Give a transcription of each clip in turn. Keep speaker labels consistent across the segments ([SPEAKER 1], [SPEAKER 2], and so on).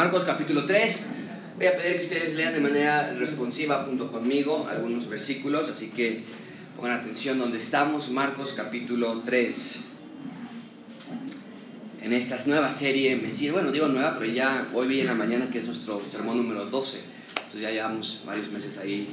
[SPEAKER 1] Marcos capítulo 3. Voy a pedir que ustedes lean de manera responsiva junto conmigo algunos versículos, así que pongan atención donde estamos. Marcos capítulo 3. En esta nueva serie, me sigue, bueno, digo nueva, pero ya hoy vi en la mañana que es nuestro sermón número 12. Entonces ya llevamos varios meses ahí.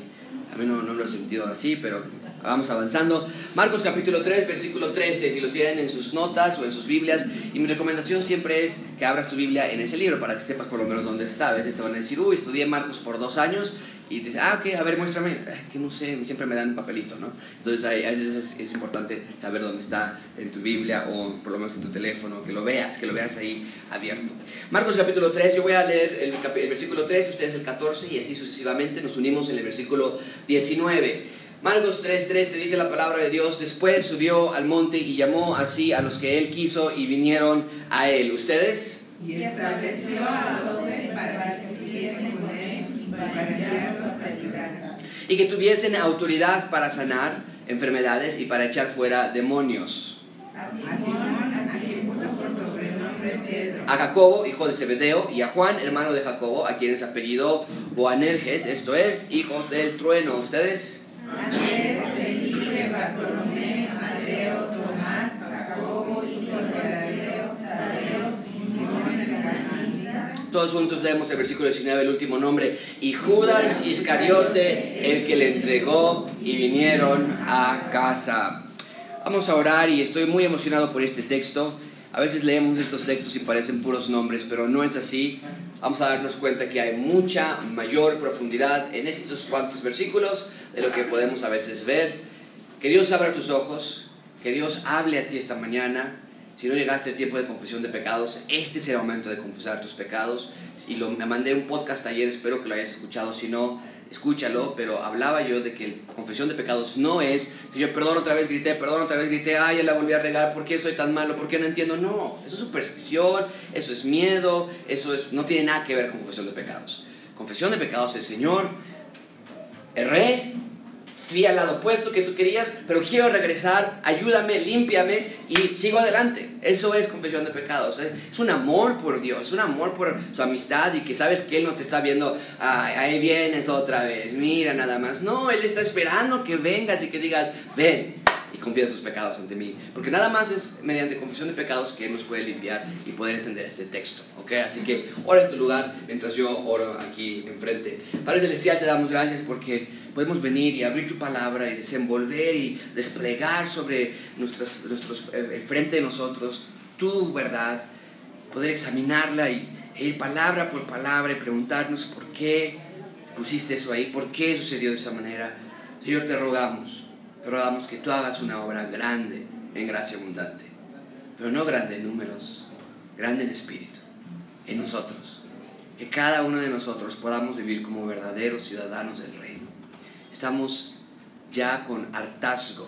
[SPEAKER 1] A mí no, no lo he sentido así, pero Vamos avanzando. Marcos capítulo 3, versículo 13, si lo tienen en sus notas o en sus Biblias. Y mi recomendación siempre es que abras tu Biblia en ese libro para que sepas por lo menos dónde está. A veces te van a decir, uy, estudié Marcos por dos años. Y te dicen, ah, ok, a ver, muéstrame. que no sé, siempre me dan un papelito, ¿no? Entonces a veces es, importante saber dónde está en tu Biblia o por lo menos en tu teléfono, que lo veas, que lo veas ahí abierto. Marcos capítulo 3, yo voy a leer el, el versículo 3, ustedes el 14 y así sucesivamente nos unimos en el versículo 19. Marcos 3:13 dice la palabra de Dios, después subió al monte y llamó así a los que él quiso y vinieron a él. ¿Ustedes? Y estableció a doce para que estuviesen con él y para. Y que tuviesen autoridad para sanar enfermedades y para echar fuera demonios. A Jacobo, hijo de Zebedeo, y a Juan, hermano de Jacobo, a quienes apellidó Boanerges, esto es, hijos del trueno. ¿Ustedes? Andrés, Felipe, Bartolomé, Mateo, Tomás, Jacobo, hijo de Tadeo, Tadeo, Simón el Cananista. Todos juntos leemos el versículo 19, el último nombre. Y Judas Iscariote, el que le entregó, y vinieron a casa. Vamos a orar y estoy muy emocionado por este texto. A veces leemos estos textos y parecen puros nombres, pero no es así. Vamos a darnos cuenta que hay mucha mayor profundidad en estos cuantos versículos de lo que podemos a veces ver. Que Dios abra tus ojos, que Dios hable a ti esta mañana. Si no llegaste al tiempo de confesión de pecados, este es el momento de confesar tus pecados. Y lo, me mandé un podcast ayer, espero que lo hayas escuchado. Si no, escúchalo, pero hablaba yo de que confesión de pecados no es, yo perdón otra vez grité, perdón otra vez grité, ay, ya la volví a regar, ¿por qué soy tan malo? ¿Por qué no entiendo? No, eso es superstición, eso es miedo, eso es, no tiene nada que ver con confesión de pecados. Confesión de pecados es, Señor, erré, fui al lado opuesto que tú querías, pero quiero regresar, ayúdame, límpiame y sigo adelante. Eso es confesión de pecados. ¿eh? Es un amor por Dios, un amor por su amistad y que sabes que Él no te está viendo, ahí vienes otra vez, mira nada más. No, Él está esperando que vengas y que digas, ven y confías tus pecados ante mí. Porque nada más es mediante confesión de pecados que Él nos puede limpiar y poder entender este texto. ¿okay? Así que ora en tu lugar mientras yo oro aquí enfrente. Padre Celestial, te damos gracias porque podemos venir y abrir tu palabra y desenvolver y desplegar sobre nuestros, nuestros, eh, el frente de nosotros tu verdad, poder examinarla y ir palabra por palabra y preguntarnos por qué pusiste eso ahí, por qué sucedió de esa manera. Señor, te rogamos, te rogamos que tú hagas una obra grande en gracia abundante, pero no grande en números, grande en espíritu, en nosotros. Que cada uno de nosotros podamos vivir como verdaderos ciudadanos del reino estamos ya con hartazgo,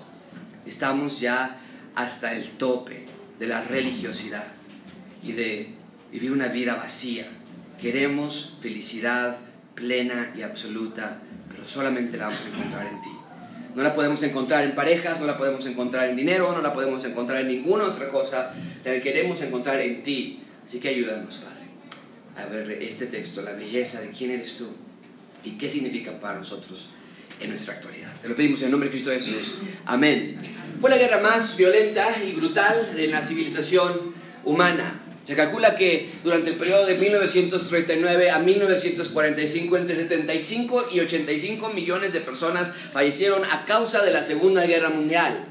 [SPEAKER 1] estamos ya hasta el tope de la religiosidad y de vivir una vida vacía. Queremos felicidad plena y absoluta, pero solamente la vamos a encontrar en ti. No la podemos encontrar en parejas, no la podemos encontrar en dinero, no la podemos encontrar en ninguna otra cosa. La queremos encontrar en ti. Así que ayúdanos, Padre, a ver este texto, la belleza de quién eres tú y qué significa para nosotros en nuestra actualidad. Te lo pedimos en el nombre de Cristo Jesús. Amén. Fue la guerra más violenta y brutal de la civilización humana. Se calcula que durante el periodo de 1939 a 1945 entre 75 y 85 millones de personas fallecieron a causa de la Segunda Guerra Mundial.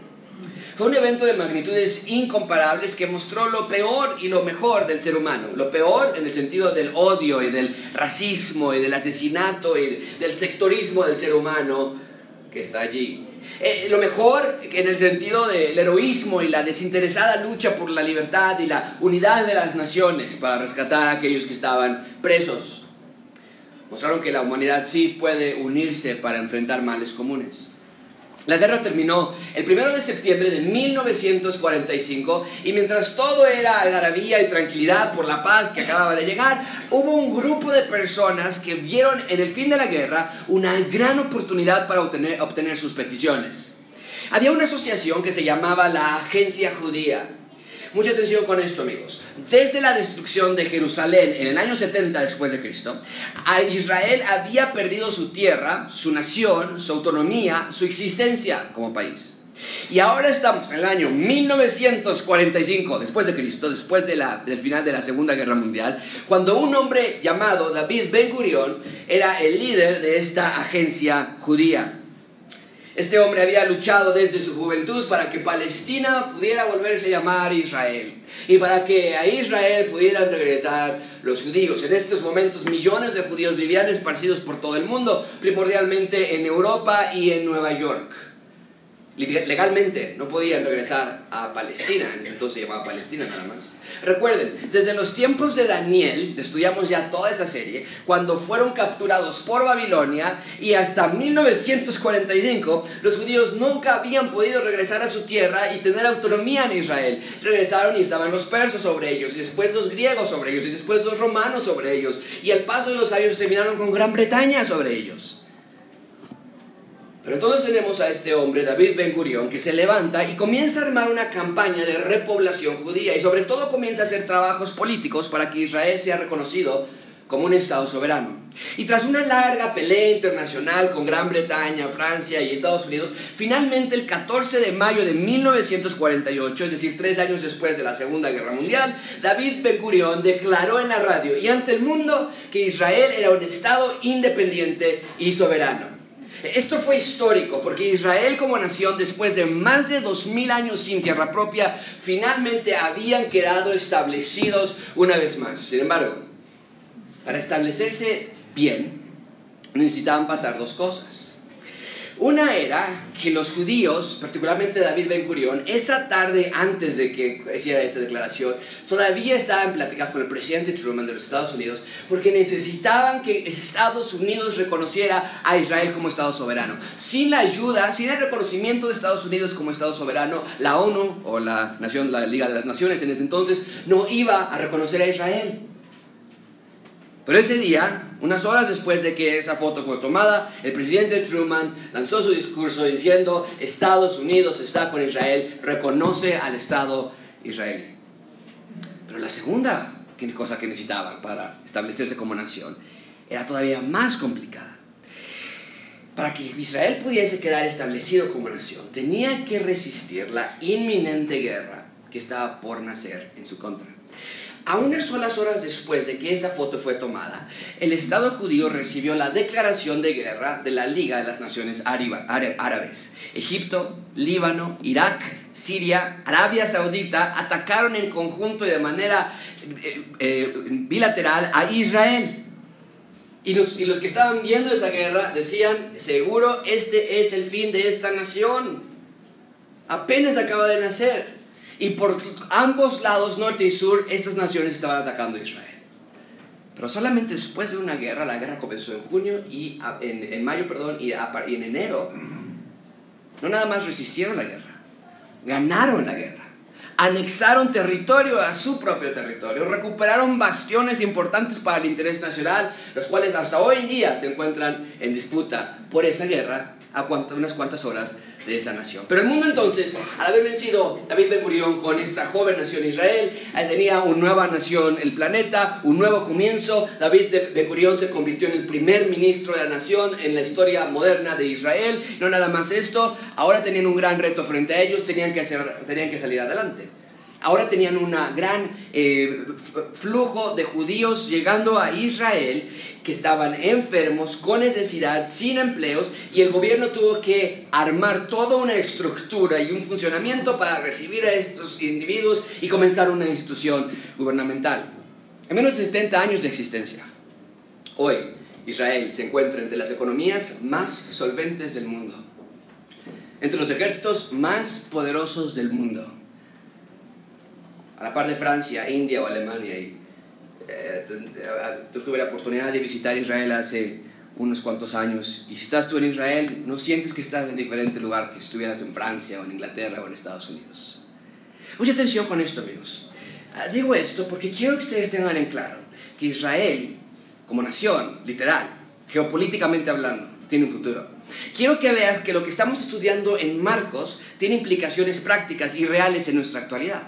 [SPEAKER 1] Fue un evento de magnitudes incomparables que mostró lo peor y lo mejor del ser humano. Lo peor en el sentido del odio y del racismo y del asesinato y del sectorismo del ser humano que está allí. Eh, lo mejor en el sentido del heroísmo y la desinteresada lucha por la libertad y la unidad de las naciones para rescatar a aquellos que estaban presos. Mostraron que la humanidad sí puede unirse para enfrentar males comunes. La guerra terminó el 1 de septiembre de 1945 y mientras todo era algarabía y tranquilidad por la paz que acababa de llegar, hubo un grupo de personas que vieron en el fin de la guerra una gran oportunidad para obtener, obtener sus peticiones. Había una asociación que se llamaba la Agencia Judía Mucha atención con esto, amigos. Desde la destrucción de Jerusalén en el año 70 después de Cristo, Israel había perdido su tierra, su nación, su autonomía, su existencia como país. Y ahora estamos en el año 1945 después de Cristo, después del final de la Segunda Guerra Mundial, cuando un hombre llamado David Ben Gurion era el líder de esta agencia judía. Este hombre había luchado desde su juventud para que Palestina pudiera volverse a llamar Israel y para que a Israel pudieran regresar los judíos. En estos momentos millones de judíos vivían esparcidos por todo el mundo, primordialmente en Europa y en Nueva York legalmente no podían regresar a Palestina, entonces se llamaba Palestina nada más. Recuerden, desde los tiempos de Daniel, estudiamos ya toda esa serie, cuando fueron capturados por Babilonia y hasta 1945, los judíos nunca habían podido regresar a su tierra y tener autonomía en Israel. Regresaron y estaban los persas sobre ellos, y después los griegos sobre ellos, y después los romanos sobre ellos, y al paso de los años terminaron con Gran Bretaña sobre ellos. Pero entonces tenemos a este hombre, David Ben Gurion, que se levanta y comienza a armar una campaña de repoblación judía y sobre todo comienza a hacer trabajos políticos para que Israel sea reconocido como un Estado soberano. Y tras una larga pelea internacional con Gran Bretaña, Francia y Estados Unidos, finalmente el 14 de mayo de 1948, es decir, tres años después de la Segunda Guerra Mundial, David Ben Gurion declaró en la radio y ante el mundo que Israel era un Estado independiente y soberano. Esto fue histórico porque Israel como nación, después de más de dos mil años sin tierra propia, finalmente habían quedado establecidos una vez más. Sin embargo, para establecerse bien, necesitaban pasar dos cosas. Una era que los judíos, particularmente David Ben Gurion, esa tarde antes de que hiciera esa declaración, todavía estaban pláticas con el presidente Truman de los Estados Unidos porque necesitaban que Estados Unidos reconociera a Israel como Estado soberano. Sin la ayuda, sin el reconocimiento de Estados Unidos como Estado soberano, la ONU o la, nación, la Liga de las Naciones en ese entonces no iba a reconocer a Israel. Pero ese día, unas horas después de que esa foto fue tomada, el presidente Truman lanzó su discurso diciendo, Estados Unidos está con Israel, reconoce al Estado israelí. Pero la segunda cosa que necesitaban para establecerse como nación era todavía más complicada. Para que Israel pudiese quedar establecido como nación, tenía que resistir la inminente guerra que estaba por nacer en su contra. A unas solas horas después de que esta foto fue tomada, el Estado judío recibió la declaración de guerra de la Liga de las Naciones Árabes. Egipto, Líbano, Irak, Siria, Arabia Saudita atacaron en conjunto y de manera eh, eh, bilateral a Israel. Y los, y los que estaban viendo esa guerra decían, seguro este es el fin de esta nación. Apenas acaba de nacer. Y por ambos lados, norte y sur, estas naciones estaban atacando a Israel. Pero solamente después de una guerra, la guerra comenzó en junio y en, en mayo, perdón, y, y en enero, no nada más resistieron la guerra, ganaron la guerra anexaron territorio a su propio territorio, recuperaron bastiones importantes para el interés nacional, los cuales hasta hoy en día se encuentran en disputa por esa guerra a unas cuantas horas de esa nación. Pero el mundo entonces, al haber vencido David Ben Gurión con esta joven nación Israel, tenía una nueva nación, el planeta, un nuevo comienzo. David Ben Gurión se convirtió en el primer ministro de la nación en la historia moderna de Israel. No nada más esto, ahora tenían un gran reto frente a ellos, tenían que, hacer, tenían que salir adelante. Ahora tenían un gran eh, flujo de judíos llegando a Israel que estaban enfermos, con necesidad, sin empleos, y el gobierno tuvo que armar toda una estructura y un funcionamiento para recibir a estos individuos y comenzar una institución gubernamental. En menos de 70 años de existencia, hoy Israel se encuentra entre las economías más solventes del mundo, entre los ejércitos más poderosos del mundo a la par de Francia, India o Alemania. Y, eh, tuve la oportunidad de visitar Israel hace unos cuantos años. Y si estás tú en Israel, no sientes que estás en diferente lugar que si estuvieras en Francia o en Inglaterra o en Estados Unidos. Mucha atención con esto, amigos. Ah, digo esto porque quiero que ustedes tengan en claro que Israel, como nación, literal, geopolíticamente hablando, tiene un futuro. Quiero que veas que lo que estamos estudiando en Marcos tiene implicaciones prácticas y reales en nuestra actualidad.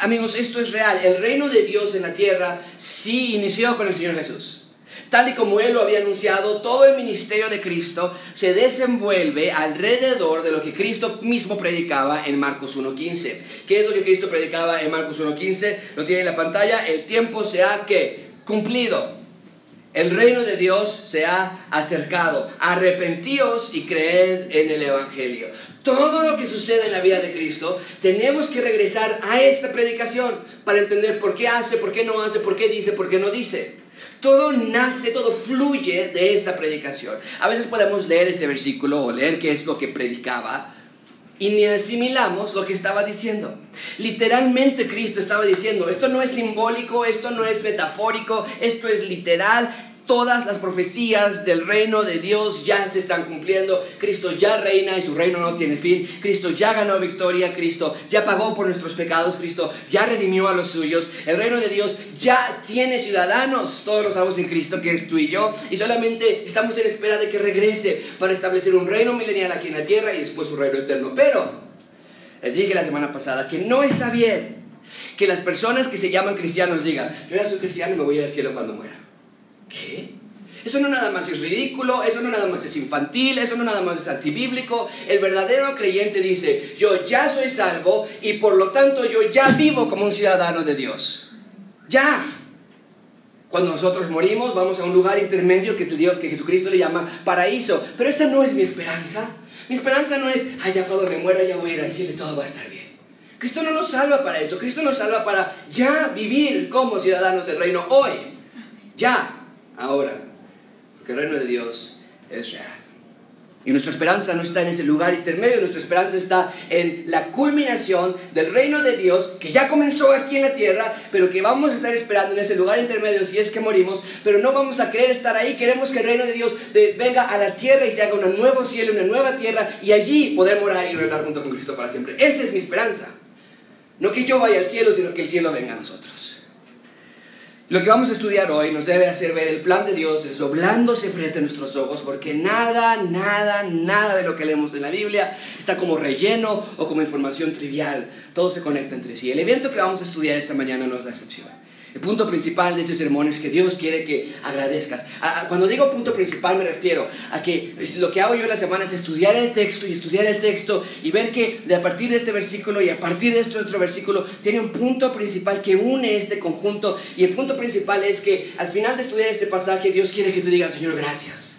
[SPEAKER 1] Amigos, esto es real. El reino de Dios en la tierra sí inició con el Señor Jesús. Tal y como Él lo había anunciado, todo el ministerio de Cristo se desenvuelve alrededor de lo que Cristo mismo predicaba en Marcos 1.15. ¿Qué es lo que Cristo predicaba en Marcos 1.15? Lo tiene en la pantalla. El tiempo se ha que cumplido. El reino de Dios se ha acercado. Arrepentíos y creed en el Evangelio. Todo lo que sucede en la vida de Cristo, tenemos que regresar a esta predicación para entender por qué hace, por qué no hace, por qué dice, por qué no dice. Todo nace, todo fluye de esta predicación. A veces podemos leer este versículo o leer qué es lo que predicaba y ni asimilamos lo que estaba diciendo. Literalmente Cristo estaba diciendo, esto no es simbólico, esto no es metafórico, esto es literal, Todas las profecías del reino de Dios ya se están cumpliendo. Cristo ya reina y su reino no tiene fin. Cristo ya ganó victoria. Cristo ya pagó por nuestros pecados. Cristo ya redimió a los suyos. El reino de Dios ya tiene ciudadanos. Todos los salvos en Cristo, que es tú y yo. Y solamente estamos en espera de que regrese para establecer un reino milenial aquí en la tierra y después su reino eterno. Pero les dije la semana pasada que no está bien que las personas que se llaman cristianos digan, yo ya soy cristiano y me voy al cielo cuando muera. ¿Qué? Eso no nada más es ridículo, eso no nada más es infantil, eso no nada más es antibíblico. El verdadero creyente dice, yo ya soy salvo y por lo tanto yo ya vivo como un ciudadano de Dios. Ya. Cuando nosotros morimos vamos a un lugar intermedio que es el Dios que Jesucristo le llama paraíso. Pero esa no es mi esperanza. Mi esperanza no es, ay, ya cuando me muera ya voy a ir al cielo y todo va a estar bien. Cristo no nos salva para eso. Cristo nos salva para ya vivir como ciudadanos del reino hoy. Ya ahora, porque el reino de Dios es real. Y nuestra esperanza no está en ese lugar intermedio, nuestra esperanza está en la culminación del reino de Dios que ya comenzó aquí en la tierra, pero que vamos a estar esperando en ese lugar intermedio si es que morimos, pero no vamos a querer estar ahí, queremos que el reino de Dios venga a la tierra y se haga un nuevo cielo, una nueva tierra y allí poder morar y reinar junto con Cristo para siempre. Esa es mi esperanza. No que yo vaya al cielo, sino que el cielo venga a nosotros. Lo que vamos a estudiar hoy nos debe hacer ver el plan de Dios desdoblándose frente a nuestros ojos, porque nada, nada, nada de lo que leemos en la Biblia está como relleno o como información trivial. Todo se conecta entre sí. El evento que vamos a estudiar esta mañana no es la excepción. El punto principal de este sermón es que Dios quiere que agradezcas. Cuando digo punto principal me refiero a que lo que hago yo en la semana es estudiar el texto y estudiar el texto y ver que de a partir de este versículo y a partir de este otro versículo tiene un punto principal que une este conjunto y el punto principal es que al final de estudiar este pasaje Dios quiere que tú digas Señor gracias,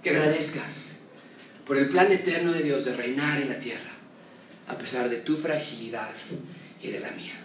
[SPEAKER 1] que agradezcas por el plan eterno de Dios de reinar en la tierra a pesar de tu fragilidad y de la mía.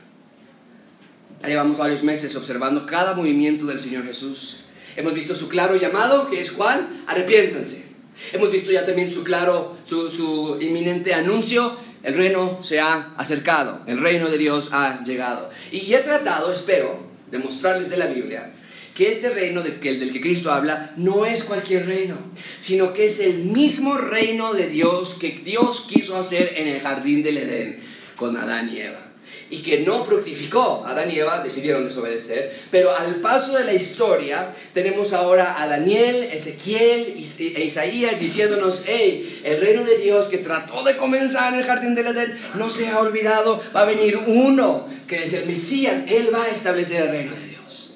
[SPEAKER 1] Ya llevamos varios meses observando cada movimiento del Señor Jesús. Hemos visto su claro llamado, que es cuál? Arrepiéntanse. Hemos visto ya también su claro, su, su inminente anuncio, el reino se ha acercado, el reino de Dios ha llegado. Y he tratado, espero, de mostrarles de la Biblia que este reino del que Cristo habla no es cualquier reino, sino que es el mismo reino de Dios que Dios quiso hacer en el jardín del Edén con Adán y Eva y que no fructificó. Adán y Eva decidieron desobedecer, pero al paso de la historia tenemos ahora a Daniel, Ezequiel e Isaías diciéndonos, hey, el reino de Dios que trató de comenzar en el jardín del Edén no se ha olvidado, va a venir uno que es el Mesías, él va a establecer el reino de Dios.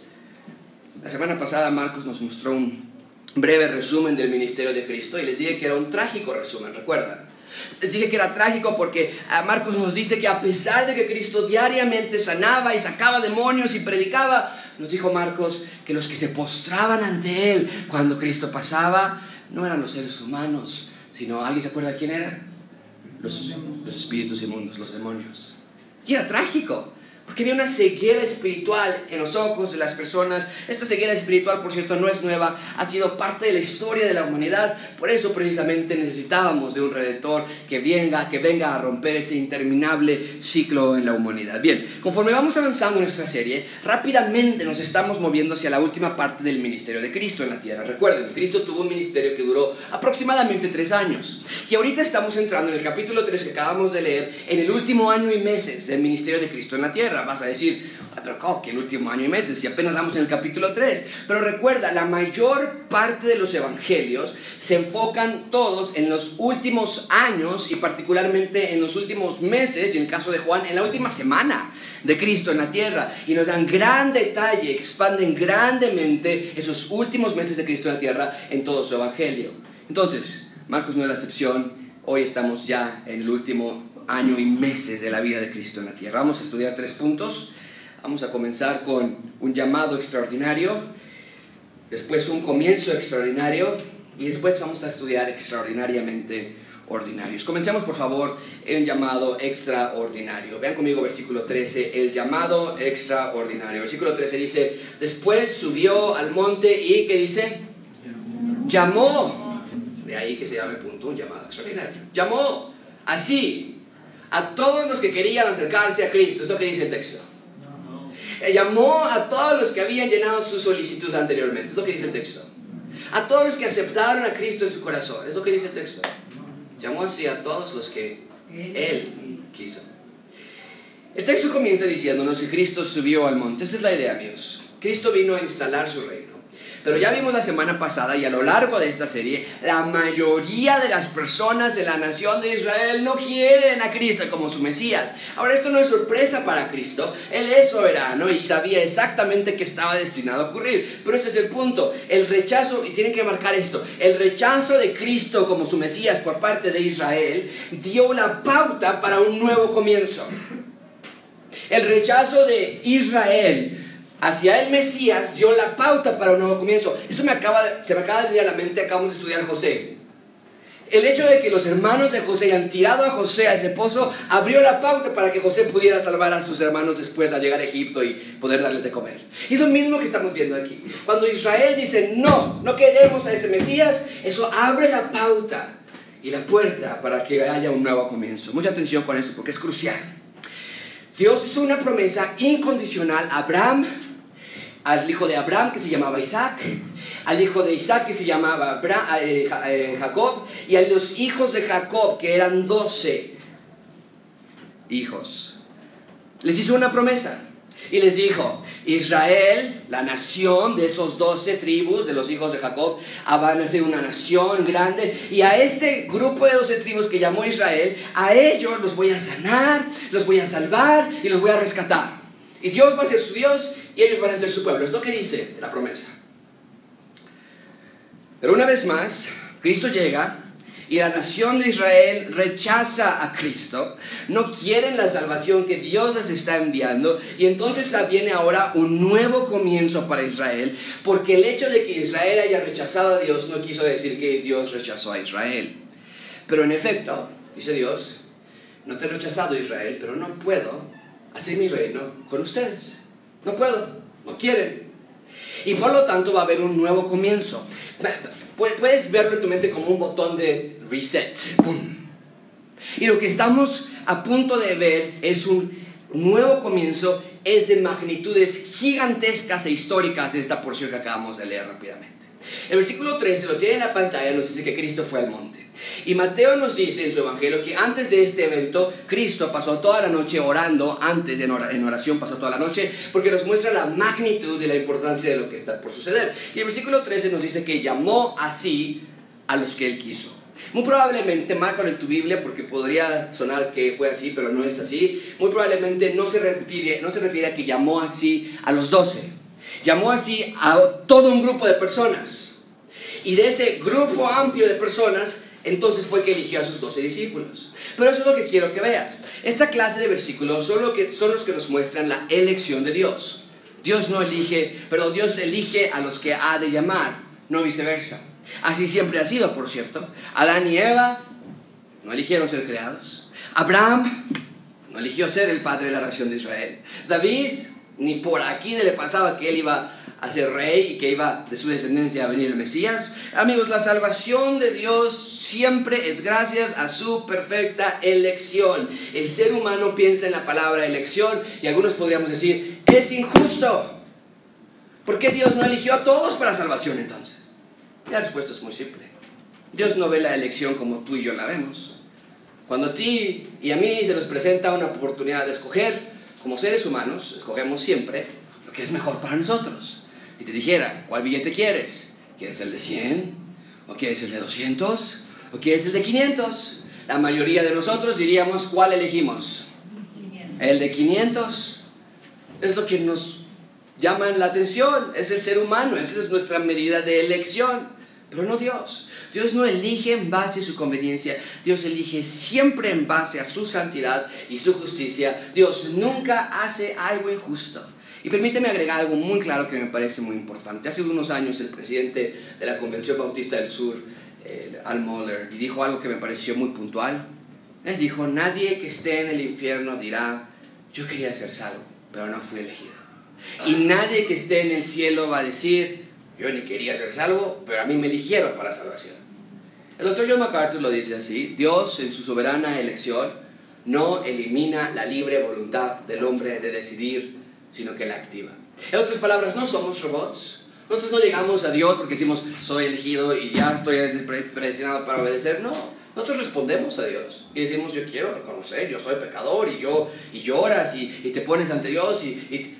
[SPEAKER 1] La semana pasada Marcos nos mostró un breve resumen del ministerio de Cristo y les dije que era un trágico resumen, ¿recuerdan? Les dije que era trágico porque ah, Marcos nos dice que a pesar de que Cristo diariamente sanaba y sacaba demonios y predicaba, nos dijo Marcos que los que se postraban ante Él cuando Cristo pasaba no eran los seres humanos, sino, ¿alguien se acuerda quién era? Los, los espíritus inmundos, los demonios. Y era trágico. Porque había una ceguera espiritual en los ojos de las personas. Esta ceguera espiritual, por cierto, no es nueva, ha sido parte de la historia de la humanidad. Por eso precisamente necesitábamos de un redentor que venga, que venga a romper ese interminable ciclo en la humanidad. Bien, conforme vamos avanzando en nuestra serie, rápidamente nos estamos moviendo hacia la última parte del ministerio de Cristo en la tierra. Recuerden, Cristo tuvo un ministerio que duró aproximadamente tres años. Y ahorita estamos entrando en el capítulo 3 que acabamos de leer, en el último año y meses del ministerio de Cristo en la tierra. Tierra. Vas a decir, pero ¿cómo que el último año y meses? Si apenas vamos en el capítulo 3. Pero recuerda, la mayor parte de los evangelios se enfocan todos en los últimos años y particularmente en los últimos meses, y en el caso de Juan, en la última semana de Cristo en la tierra. Y nos dan gran detalle, expanden grandemente esos últimos meses de Cristo en la tierra en todo su evangelio. Entonces, Marcos no es la excepción. Hoy estamos ya en el último año y meses de la vida de Cristo en la tierra. Vamos a estudiar tres puntos. Vamos a comenzar con un llamado extraordinario, después un comienzo extraordinario y después vamos a estudiar extraordinariamente ordinarios. Comencemos por favor un llamado extraordinario. Vean conmigo versículo 13, el llamado extraordinario. Versículo 13 dice, después subió al monte y ¿qué dice? Llamó. De ahí que se llame punto, un llamado extraordinario. Llamó así a todos los que querían acercarse a Cristo. Es lo que dice el texto. Eh, llamó a todos los que habían llenado su solicitud anteriormente. Es lo que dice el texto. A todos los que aceptaron a Cristo en su corazón. Es lo que dice el texto. Llamó así a todos los que Él quiso. El texto comienza diciéndonos que Cristo subió al monte. Esta es la idea, amigos. Cristo vino a instalar su reino. Pero ya vimos la semana pasada y a lo largo de esta serie, la mayoría de las personas de la nación de Israel no quieren a Cristo como su Mesías. Ahora esto no es sorpresa para Cristo, Él es soberano y sabía exactamente que estaba destinado a ocurrir. Pero este es el punto, el rechazo, y tienen que marcar esto, el rechazo de Cristo como su Mesías por parte de Israel dio la pauta para un nuevo comienzo. El rechazo de Israel hacia el Mesías dio la pauta para un nuevo comienzo. Eso me acaba se me acaba de venir a la mente, acabamos de estudiar José. El hecho de que los hermanos de José hayan tirado a José a ese pozo abrió la pauta para que José pudiera salvar a sus hermanos después a llegar a Egipto y poder darles de comer. Y es lo mismo que estamos viendo aquí. Cuando Israel dice, no, no queremos a ese Mesías, eso abre la pauta y la puerta para que haya un nuevo comienzo. Mucha atención con eso porque es crucial. Dios hizo una promesa incondicional a Abraham, al hijo de Abraham que se llamaba Isaac, al hijo de Isaac que se llamaba eh, eh, Jacob y a los hijos de Jacob que eran doce hijos. Les hizo una promesa y les dijo, Israel, la nación de esos doce tribus de los hijos de Jacob, ah, van a ser una nación grande. Y a ese grupo de doce tribus que llamó Israel, a ellos los voy a sanar, los voy a salvar y los voy a rescatar. Y Dios va a ser su Dios y ellos van a ser su pueblo. Es lo que dice la promesa. Pero una vez más, Cristo llega y la nación de Israel rechaza a Cristo, no quieren la salvación que Dios les está enviando y entonces viene ahora un nuevo comienzo para Israel, porque el hecho de que Israel haya rechazado a Dios no quiso decir que Dios rechazó a Israel. Pero en efecto, dice Dios, no te he rechazado Israel, pero no puedo hacer mi reino con ustedes. No puedo, no quieren. Y por lo tanto va a haber un nuevo comienzo. Puedes verlo en tu mente como un botón de reset. Y lo que estamos a punto de ver es un nuevo comienzo, es de magnitudes gigantescas e históricas esta porción que acabamos de leer rápidamente. El versículo 13 lo tiene en la pantalla, nos dice que Cristo fue al monte. Y Mateo nos dice en su evangelio que antes de este evento, Cristo pasó toda la noche orando, antes en oración pasó toda la noche, porque nos muestra la magnitud y la importancia de lo que está por suceder. Y el versículo 13 nos dice que llamó así a los que él quiso. Muy probablemente, márcalo en tu Biblia porque podría sonar que fue así, pero no es así. Muy probablemente no se refiere, no se refiere a que llamó así a los doce. Llamó así a todo un grupo de personas. Y de ese grupo amplio de personas, entonces fue que eligió a sus doce discípulos. Pero eso es lo que quiero que veas. Esta clase de versículos son, que, son los que nos muestran la elección de Dios. Dios no elige, pero Dios elige a los que ha de llamar, no viceversa. Así siempre ha sido, por cierto. Adán y Eva no eligieron ser creados. Abraham no eligió ser el padre de la nación de Israel. David, ni por aquí le pasaba que él iba a ser rey y que iba de su descendencia a venir el Mesías. Amigos, la salvación de Dios siempre es gracias a su perfecta elección. El ser humano piensa en la palabra elección y algunos podríamos decir, es injusto. ¿Por qué Dios no eligió a todos para salvación entonces? La respuesta es muy simple. Dios no ve la elección como tú y yo la vemos. Cuando a ti y a mí se nos presenta una oportunidad de escoger, como seres humanos, escogemos siempre lo que es mejor para nosotros. Y te dijera, ¿cuál billete quieres? ¿Quieres el de 100? ¿O quieres el de 200? ¿O quieres el de 500? La mayoría de nosotros diríamos, ¿cuál elegimos? El de 500. Es lo que nos llama la atención, es el ser humano, esa es nuestra medida de elección, pero no Dios. Dios no elige en base a su conveniencia, Dios elige siempre en base a su santidad y su justicia. Dios nunca hace algo injusto. Y permíteme agregar algo muy claro que me parece muy importante. Hace unos años el presidente de la Convención Bautista del Sur, Al Mohler, dijo algo que me pareció muy puntual. Él dijo, nadie que esté en el infierno dirá, yo quería ser salvo, pero no fui elegido. Y nadie que esté en el cielo va a decir, yo ni quería ser salvo, pero a mí me eligieron para salvación. El doctor John MacArthur lo dice así, Dios en su soberana elección no elimina la libre voluntad del hombre de decidir sino que la activa. En otras palabras, no somos robots. Nosotros no llegamos a Dios porque decimos, soy elegido y ya estoy predestinado para obedecer. No, nosotros respondemos a Dios y decimos, yo quiero reconocer, yo soy pecador y, yo, y lloras y, te pones ante Dios. Y,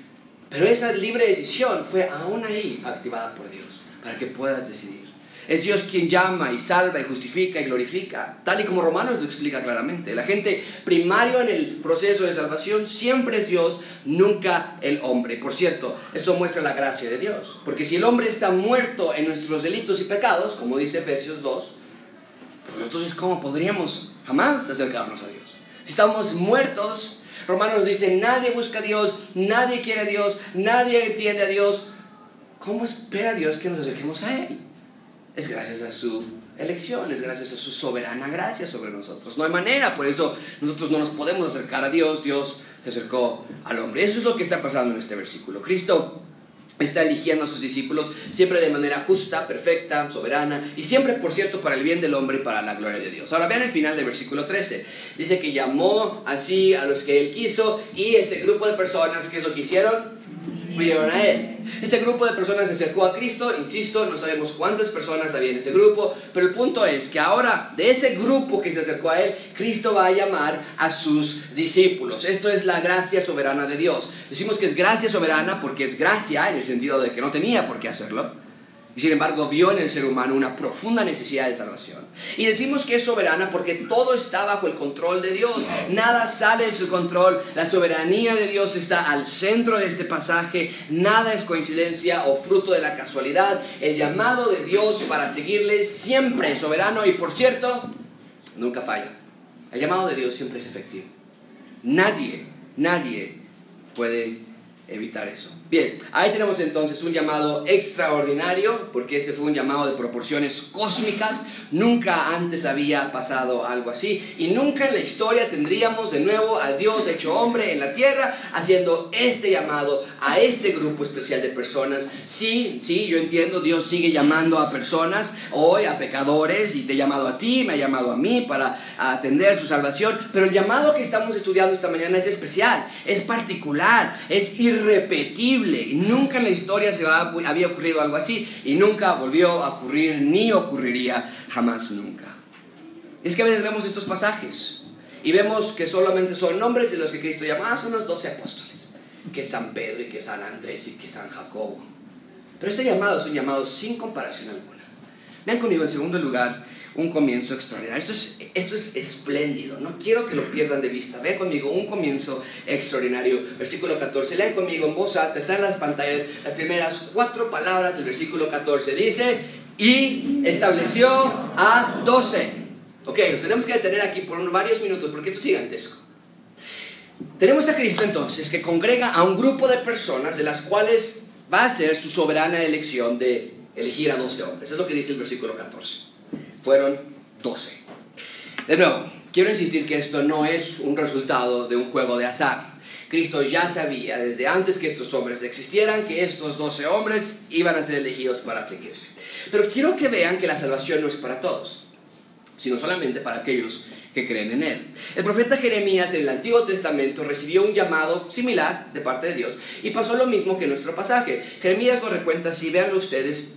[SPEAKER 1] pero esa libre decisión fue aún ahí activada por Dios para que puedas decidir. Es Dios quien llama y salva y justifica y glorifica, tal y como Romanos lo explica claramente. La gente primario en el proceso de salvación siempre es Dios, nunca el hombre. Por cierto, eso muestra la gracia de Dios, porque si el hombre está muerto en nuestros delitos y pecados, como dice Efesios 2, pues entonces ¿cómo podríamos jamás acercarnos a Dios? Si estamos muertos, Romanos dice, nadie busca a Dios, nadie quiere a Dios, nadie entiende a Dios. ¿Cómo espera Dios que nos acerquemos a Él? Es gracias a su elección, es gracias a su soberana gracia sobre nosotros. No hay manera, por eso nosotros no nos podemos acercar a Dios, Dios se acercó al hombre. Eso es lo que está pasando en este versículo. Cristo está eligiendo a sus discípulos siempre de manera justa, perfecta, soberana y siempre, por cierto, para el bien del hombre y para la gloria de Dios. Ahora vean el final del versículo 13. Dice que llamó así a los que él quiso y ese grupo de personas, ¿qué es lo que hicieron? Huyeron a él. Este grupo de personas se acercó a Cristo, insisto, no sabemos cuántas personas había en ese grupo, pero el punto es que ahora de ese grupo que se acercó a Él, Cristo va a llamar a sus discípulos. Esto es la gracia soberana de Dios. Decimos que es gracia soberana porque es gracia en el sentido de que no tenía por qué hacerlo y sin embargo vio en el ser humano una profunda necesidad de salvación. Y decimos que es soberana porque todo está bajo el control de Dios. Nada sale de su control. La soberanía de Dios está al centro de este pasaje. Nada es coincidencia o fruto de la casualidad. El llamado de Dios para seguirle siempre es soberano y por cierto, nunca falla. El llamado de Dios siempre es efectivo. Nadie, nadie puede evitar eso. Bien, ahí tenemos entonces un llamado extraordinario, porque este fue un llamado de proporciones cósmicas, nunca antes había pasado algo así, y nunca en la historia tendríamos de nuevo al Dios hecho hombre en la tierra haciendo este llamado a este grupo especial de personas. Sí, sí, yo entiendo, Dios sigue llamando a personas hoy, a pecadores, y te ha llamado a ti, me ha llamado a mí para atender su salvación, pero el llamado que estamos estudiando esta mañana es especial, es particular, es irrepetible Nunca en la historia se había ocurrido algo así y nunca volvió a ocurrir ni ocurriría jamás nunca. Es que a veces vemos estos pasajes y vemos que solamente son nombres de los que Cristo llama, ah, son los doce apóstoles, que es San Pedro y que es San Andrés y que es San Jacobo. Pero este llamado es un llamado sin comparación alguna. Vean conmigo en segundo lugar un comienzo extraordinario. Esto es, esto es espléndido, no quiero que lo pierdan de vista. Vean conmigo un comienzo extraordinario. Versículo 14, lean conmigo en voz alta, están en las pantallas las primeras cuatro palabras del versículo 14. Dice, y estableció a doce. Ok, nos tenemos que detener aquí por varios minutos porque esto es gigantesco. Tenemos a Cristo entonces que congrega a un grupo de personas de las cuales va a ser su soberana elección de elegir a 12 hombres. Es lo que dice el versículo 14 fueron 12. De nuevo, quiero insistir que esto no es un resultado de un juego de azar. Cristo ya sabía desde antes que estos hombres existieran que estos 12 hombres iban a ser elegidos para seguir. Pero quiero que vean que la salvación no es para todos, sino solamente para aquellos que creen en Él. El profeta Jeremías en el Antiguo Testamento recibió un llamado similar de parte de Dios y pasó lo mismo que nuestro pasaje. Jeremías lo recuenta así, veanlo ustedes,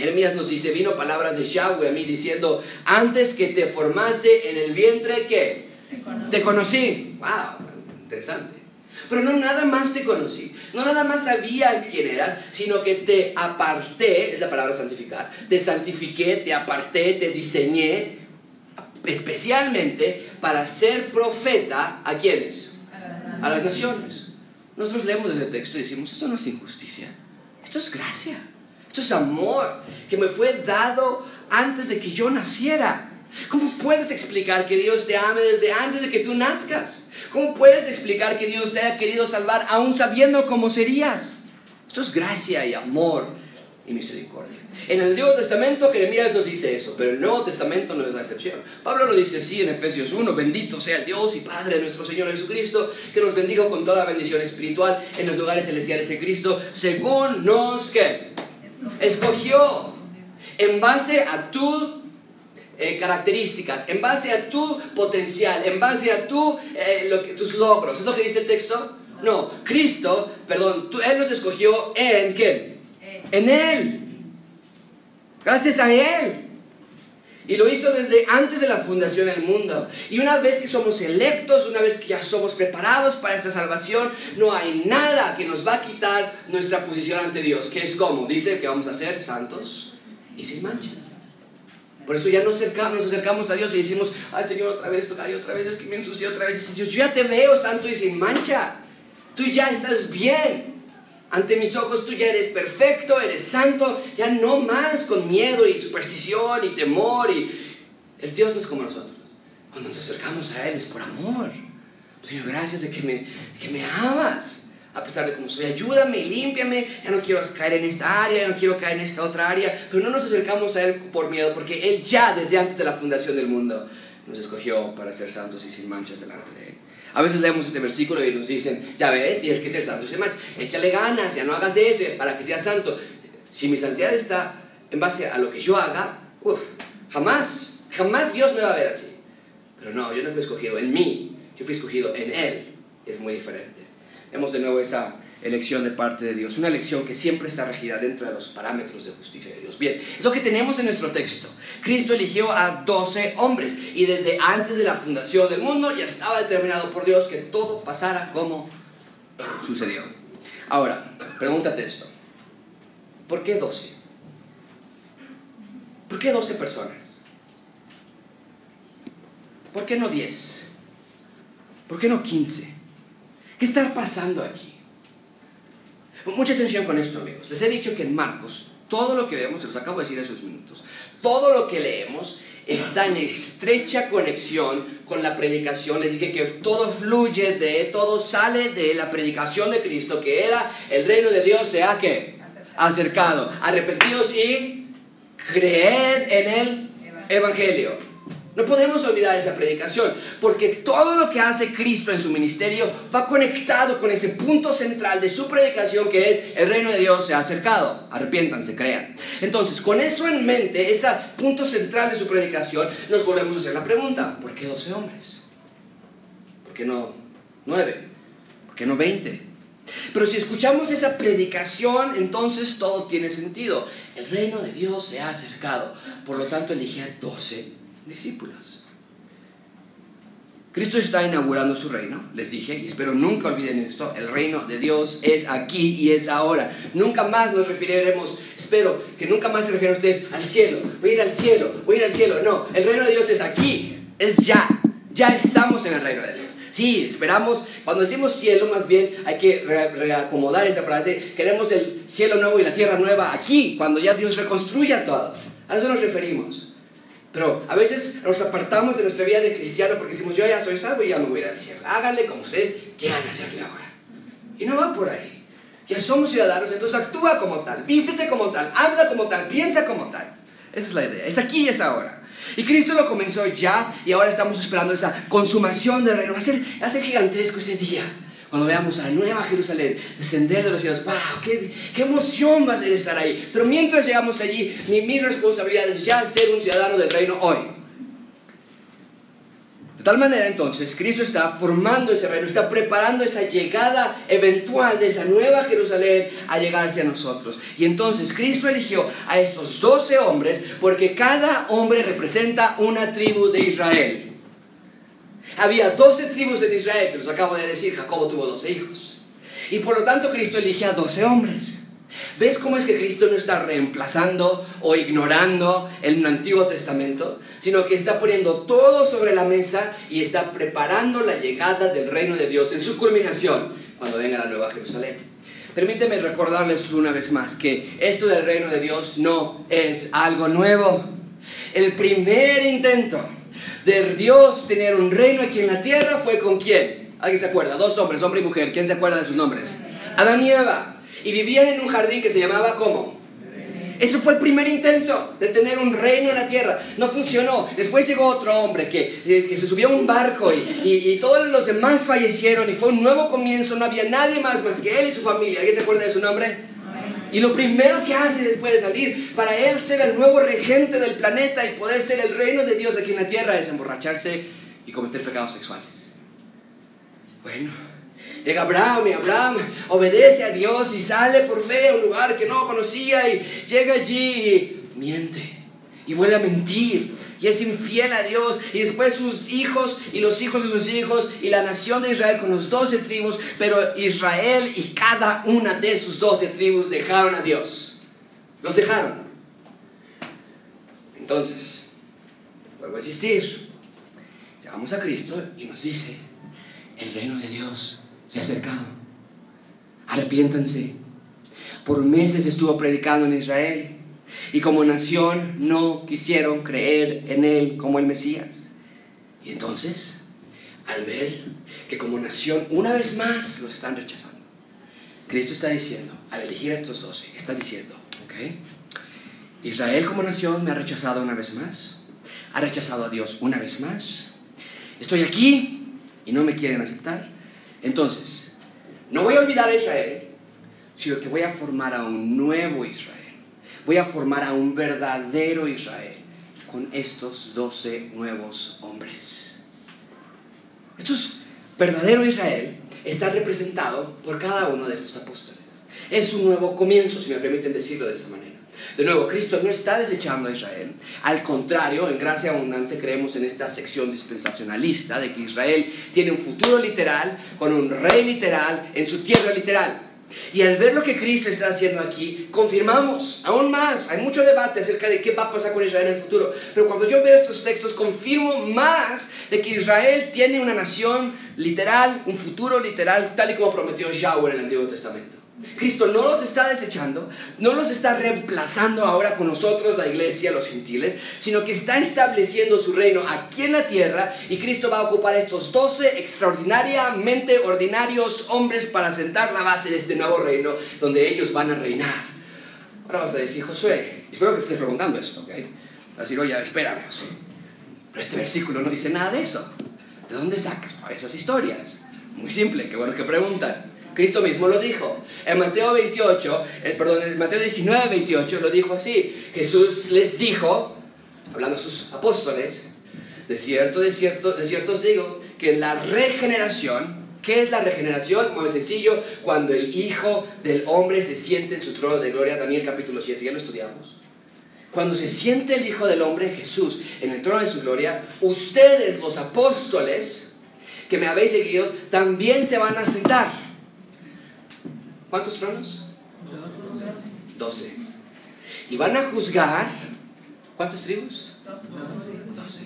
[SPEAKER 1] Jeremías nos dice, vino palabras de Yahweh a mí diciendo, antes que te formase en el vientre, ¿qué? Te conocí. Wow, interesante. Pero no nada más te conocí, no nada más sabía quién eras, sino que te aparté, es la palabra santificar, te santifiqué, te aparté, te diseñé especialmente para ser profeta a quienes? A las naciones. Nosotros leemos el texto y decimos, esto no es injusticia, esto es gracia, esto es amor que me fue dado antes de que yo naciera. ¿Cómo puedes explicar que Dios te ame desde antes de que tú nazcas? ¿Cómo puedes explicar que Dios te haya querido salvar aún sabiendo cómo serías? Esto es gracia y amor y misericordia. En el Nuevo Testamento Jeremías nos dice eso, pero el Nuevo Testamento no es la excepción. Pablo lo dice así en Efesios 1, bendito sea el Dios y Padre de nuestro Señor Jesucristo, que nos bendiga con toda bendición espiritual en los lugares celestiales de Cristo, según nos que escogió en base a tu eh, características, en base a tu potencial, en base a tu, eh, lo que, tus logros. ¿Es lo que dice el texto? No, Cristo, perdón, Él nos escogió en quién? En Él. Gracias a Él. Y lo hizo desde antes de la fundación del mundo. Y una vez que somos electos, una vez que ya somos preparados para esta salvación, no hay nada que nos va a quitar nuestra posición ante Dios. Que es como, dice que vamos a ser santos y sin mancha. Por eso ya nos acercamos, nos acercamos a Dios y decimos, ay Señor, otra vez ay, otra vez, es que me ensucié otra vez. Y Dios, yo ya te veo santo y sin mancha. Tú ya estás bien. Ante mis ojos tú ya eres perfecto, eres santo, ya no más con miedo y superstición y temor. Y... El Dios no es como nosotros. Cuando nos acercamos a Él es por amor. Señor, gracias de que me, que me amas. A pesar de cómo soy, ayúdame, límpiame. Ya no quiero caer en esta área, ya no quiero caer en esta otra área. Pero no nos acercamos a Él por miedo, porque Él ya desde antes de la fundación del mundo nos escogió para ser santos y sin manchas delante de Él. A veces leemos este versículo y nos dicen, ya ves, tienes que ser santo. Échale ganas, ya no hagas eso para que seas santo. Si mi santidad está en base a lo que yo haga, jamás, jamás Dios me va a ver así. Pero no, yo no fui escogido en mí, yo fui escogido en Él. Es muy diferente. Vemos de nuevo esa elección de parte de Dios, una elección que siempre está regida dentro de los parámetros de justicia de Dios. Bien, es lo que tenemos en nuestro texto. Cristo eligió a 12 hombres y desde antes de la fundación del mundo ya estaba determinado por Dios que todo pasara como sucedió. Ahora, pregúntate esto. ¿Por qué 12? ¿Por qué 12 personas? ¿Por qué no 10? ¿Por qué no 15? ¿Qué está pasando aquí? Mucha atención con esto, amigos. Les he dicho que en Marcos, todo lo que vemos, se los acabo de decir hace unos minutos, todo lo que leemos está en estrecha conexión con la predicación. Les dije que todo fluye de, todo sale de la predicación de Cristo, que era el reino de Dios se ha que acercado. Arrepentidos y creed en el Evangelio. No podemos olvidar esa predicación, porque todo lo que hace Cristo en su ministerio va conectado con ese punto central de su predicación que es el reino de Dios se ha acercado. Arrepiéntanse, crean. Entonces, con eso en mente, ese punto central de su predicación, nos volvemos a hacer la pregunta, ¿por qué 12 hombres? ¿Por qué no 9? ¿Por qué no 20? Pero si escuchamos esa predicación, entonces todo tiene sentido. El reino de Dios se ha acercado. Por lo tanto, elige a 12 discípulos. Cristo está inaugurando su reino, les dije, y espero nunca olviden esto, el reino de Dios es aquí y es ahora. Nunca más nos referiremos, espero que nunca más se refieran ustedes al cielo, voy a ir al cielo, voy a ir al cielo. No, el reino de Dios es aquí, es ya, ya estamos en el reino de Dios. Sí, esperamos, cuando decimos cielo, más bien hay que reacomodar esa frase, queremos el cielo nuevo y la tierra nueva aquí, cuando ya Dios reconstruya todo. A eso nos referimos. Pero a veces nos apartamos de nuestra vida de cristiano porque decimos, yo ya soy salvo y ya me voy a ir al cielo. Háganle como ustedes quieran hacerle ahora. Y no va por ahí. Ya somos ciudadanos, entonces actúa como tal, vístete como tal, habla como tal, piensa como tal. Esa es la idea. Es aquí y es ahora. Y Cristo lo comenzó ya y ahora estamos esperando esa consumación del reino. Va a gigantesco ese día cuando veamos a la nueva Jerusalén descender de los cielos, ¡wow! Qué, ¡Qué, emoción va a ser estar ahí! Pero mientras llegamos allí, mi, mi responsabilidad es ya ser un ciudadano del reino hoy. De tal manera entonces, Cristo está formando ese reino, está preparando esa llegada eventual de esa nueva Jerusalén a llegarse a nosotros. Y entonces Cristo eligió a estos doce hombres porque cada hombre representa una tribu de Israel. Había 12 tribus en Israel, se los acabo de decir, Jacobo tuvo 12 hijos. Y por lo tanto Cristo elige a 12 hombres. ¿Ves cómo es que Cristo no está reemplazando o ignorando el Antiguo Testamento? Sino que está poniendo todo sobre la mesa y está preparando la llegada del reino de Dios en su culminación cuando venga la nueva Jerusalén. Permíteme recordarles una vez más que esto del reino de Dios no es algo nuevo. El primer intento de Dios tener un reino aquí en la tierra fue con quién? ¿Alguien se acuerda? Dos hombres, hombre y mujer. ¿Quién se acuerda de sus nombres? Adán y Eva. Y vivían en un jardín que se llamaba ¿cómo? Eso fue el primer intento de tener un reino en la tierra. No funcionó. Después llegó otro hombre que, eh, se subió a un barco y, y, todos los demás fallecieron y fue un nuevo comienzo. No había nadie más más que él y su familia. ¿Alguien se acuerda de su nombre? Y lo primero que hace después de salir, para él ser el nuevo regente del planeta y poder ser el reino de Dios aquí en la tierra, es emborracharse y cometer pecados sexuales. Bueno, llega Abraham y Abraham obedece a Dios y sale por fe a un lugar que no conocía y llega allí y miente y vuelve a mentir y es infiel a Dios y después sus hijos y los hijos de sus hijos y la nación de Israel con los doce tribus, pero Israel y cada una de sus doce tribus dejaron a Dios. Los dejaron. Entonces, vuelvo a insistir, llegamos a Cristo y nos dice, el reino de Dios se ha acercado. Arrepiéntanse. Por meses estuvo predicando en Israel y como nación no quisieron creer en Él como el Mesías. Y entonces, al ver que como nación una vez más los están rechazando, Cristo está diciendo, al elegir a estos doce, está diciendo, ¿ok? Israel como nación me ha rechazado una vez más, ha rechazado a Dios una vez más, estoy aquí y no me quieren aceptar. Entonces, no voy a olvidar a Israel, sino que voy a formar a un nuevo Israel voy a formar a un verdadero Israel con estos doce nuevos hombres. Estos verdadero Israel está representado por cada uno de estos apóstoles. Es un nuevo comienzo, si me permiten decirlo de esa manera. De nuevo, Cristo no está desechando a Israel. Al contrario, en gracia abundante creemos en esta sección dispensacionalista de que Israel tiene un futuro literal, con un rey literal, en su tierra literal. Y al ver lo que Cristo está haciendo aquí, confirmamos aún más. Hay mucho debate acerca de qué va a pasar con Israel en el futuro. Pero cuando yo veo estos textos, confirmo más de que Israel tiene una nación literal, un futuro literal, tal y como prometió Yahweh en el Antiguo Testamento. Cristo no los está desechando, no los está reemplazando ahora con nosotros, la iglesia, los gentiles, sino que está estableciendo su reino aquí en la tierra y Cristo va a ocupar estos doce extraordinariamente ordinarios hombres para sentar la base de este nuevo reino donde ellos van a reinar. Ahora vas a decir, Josué, espero que te estés preguntando esto, ¿ok? Vas a decir, oye, espérame, Josué. Pero este versículo no dice nada de eso. ¿De dónde sacas todas esas historias? Muy simple, qué bueno que preguntan. Cristo mismo lo dijo. En Mateo 28, eh, perdón, en Mateo 19, 28 lo dijo así. Jesús les dijo, hablando a sus apóstoles, de cierto, de cierto, de cierto os digo, que la regeneración, ¿qué es la regeneración? Muy sencillo, cuando el Hijo del Hombre se siente en su trono de gloria, Daniel capítulo 7, ya lo estudiamos. Cuando se siente el Hijo del Hombre, Jesús, en el trono de su gloria, ustedes los apóstoles que me habéis seguido, también se van a sentar ¿Cuántos tronos? Doce. Y van a juzgar. ¿Cuántas tribus? Doce.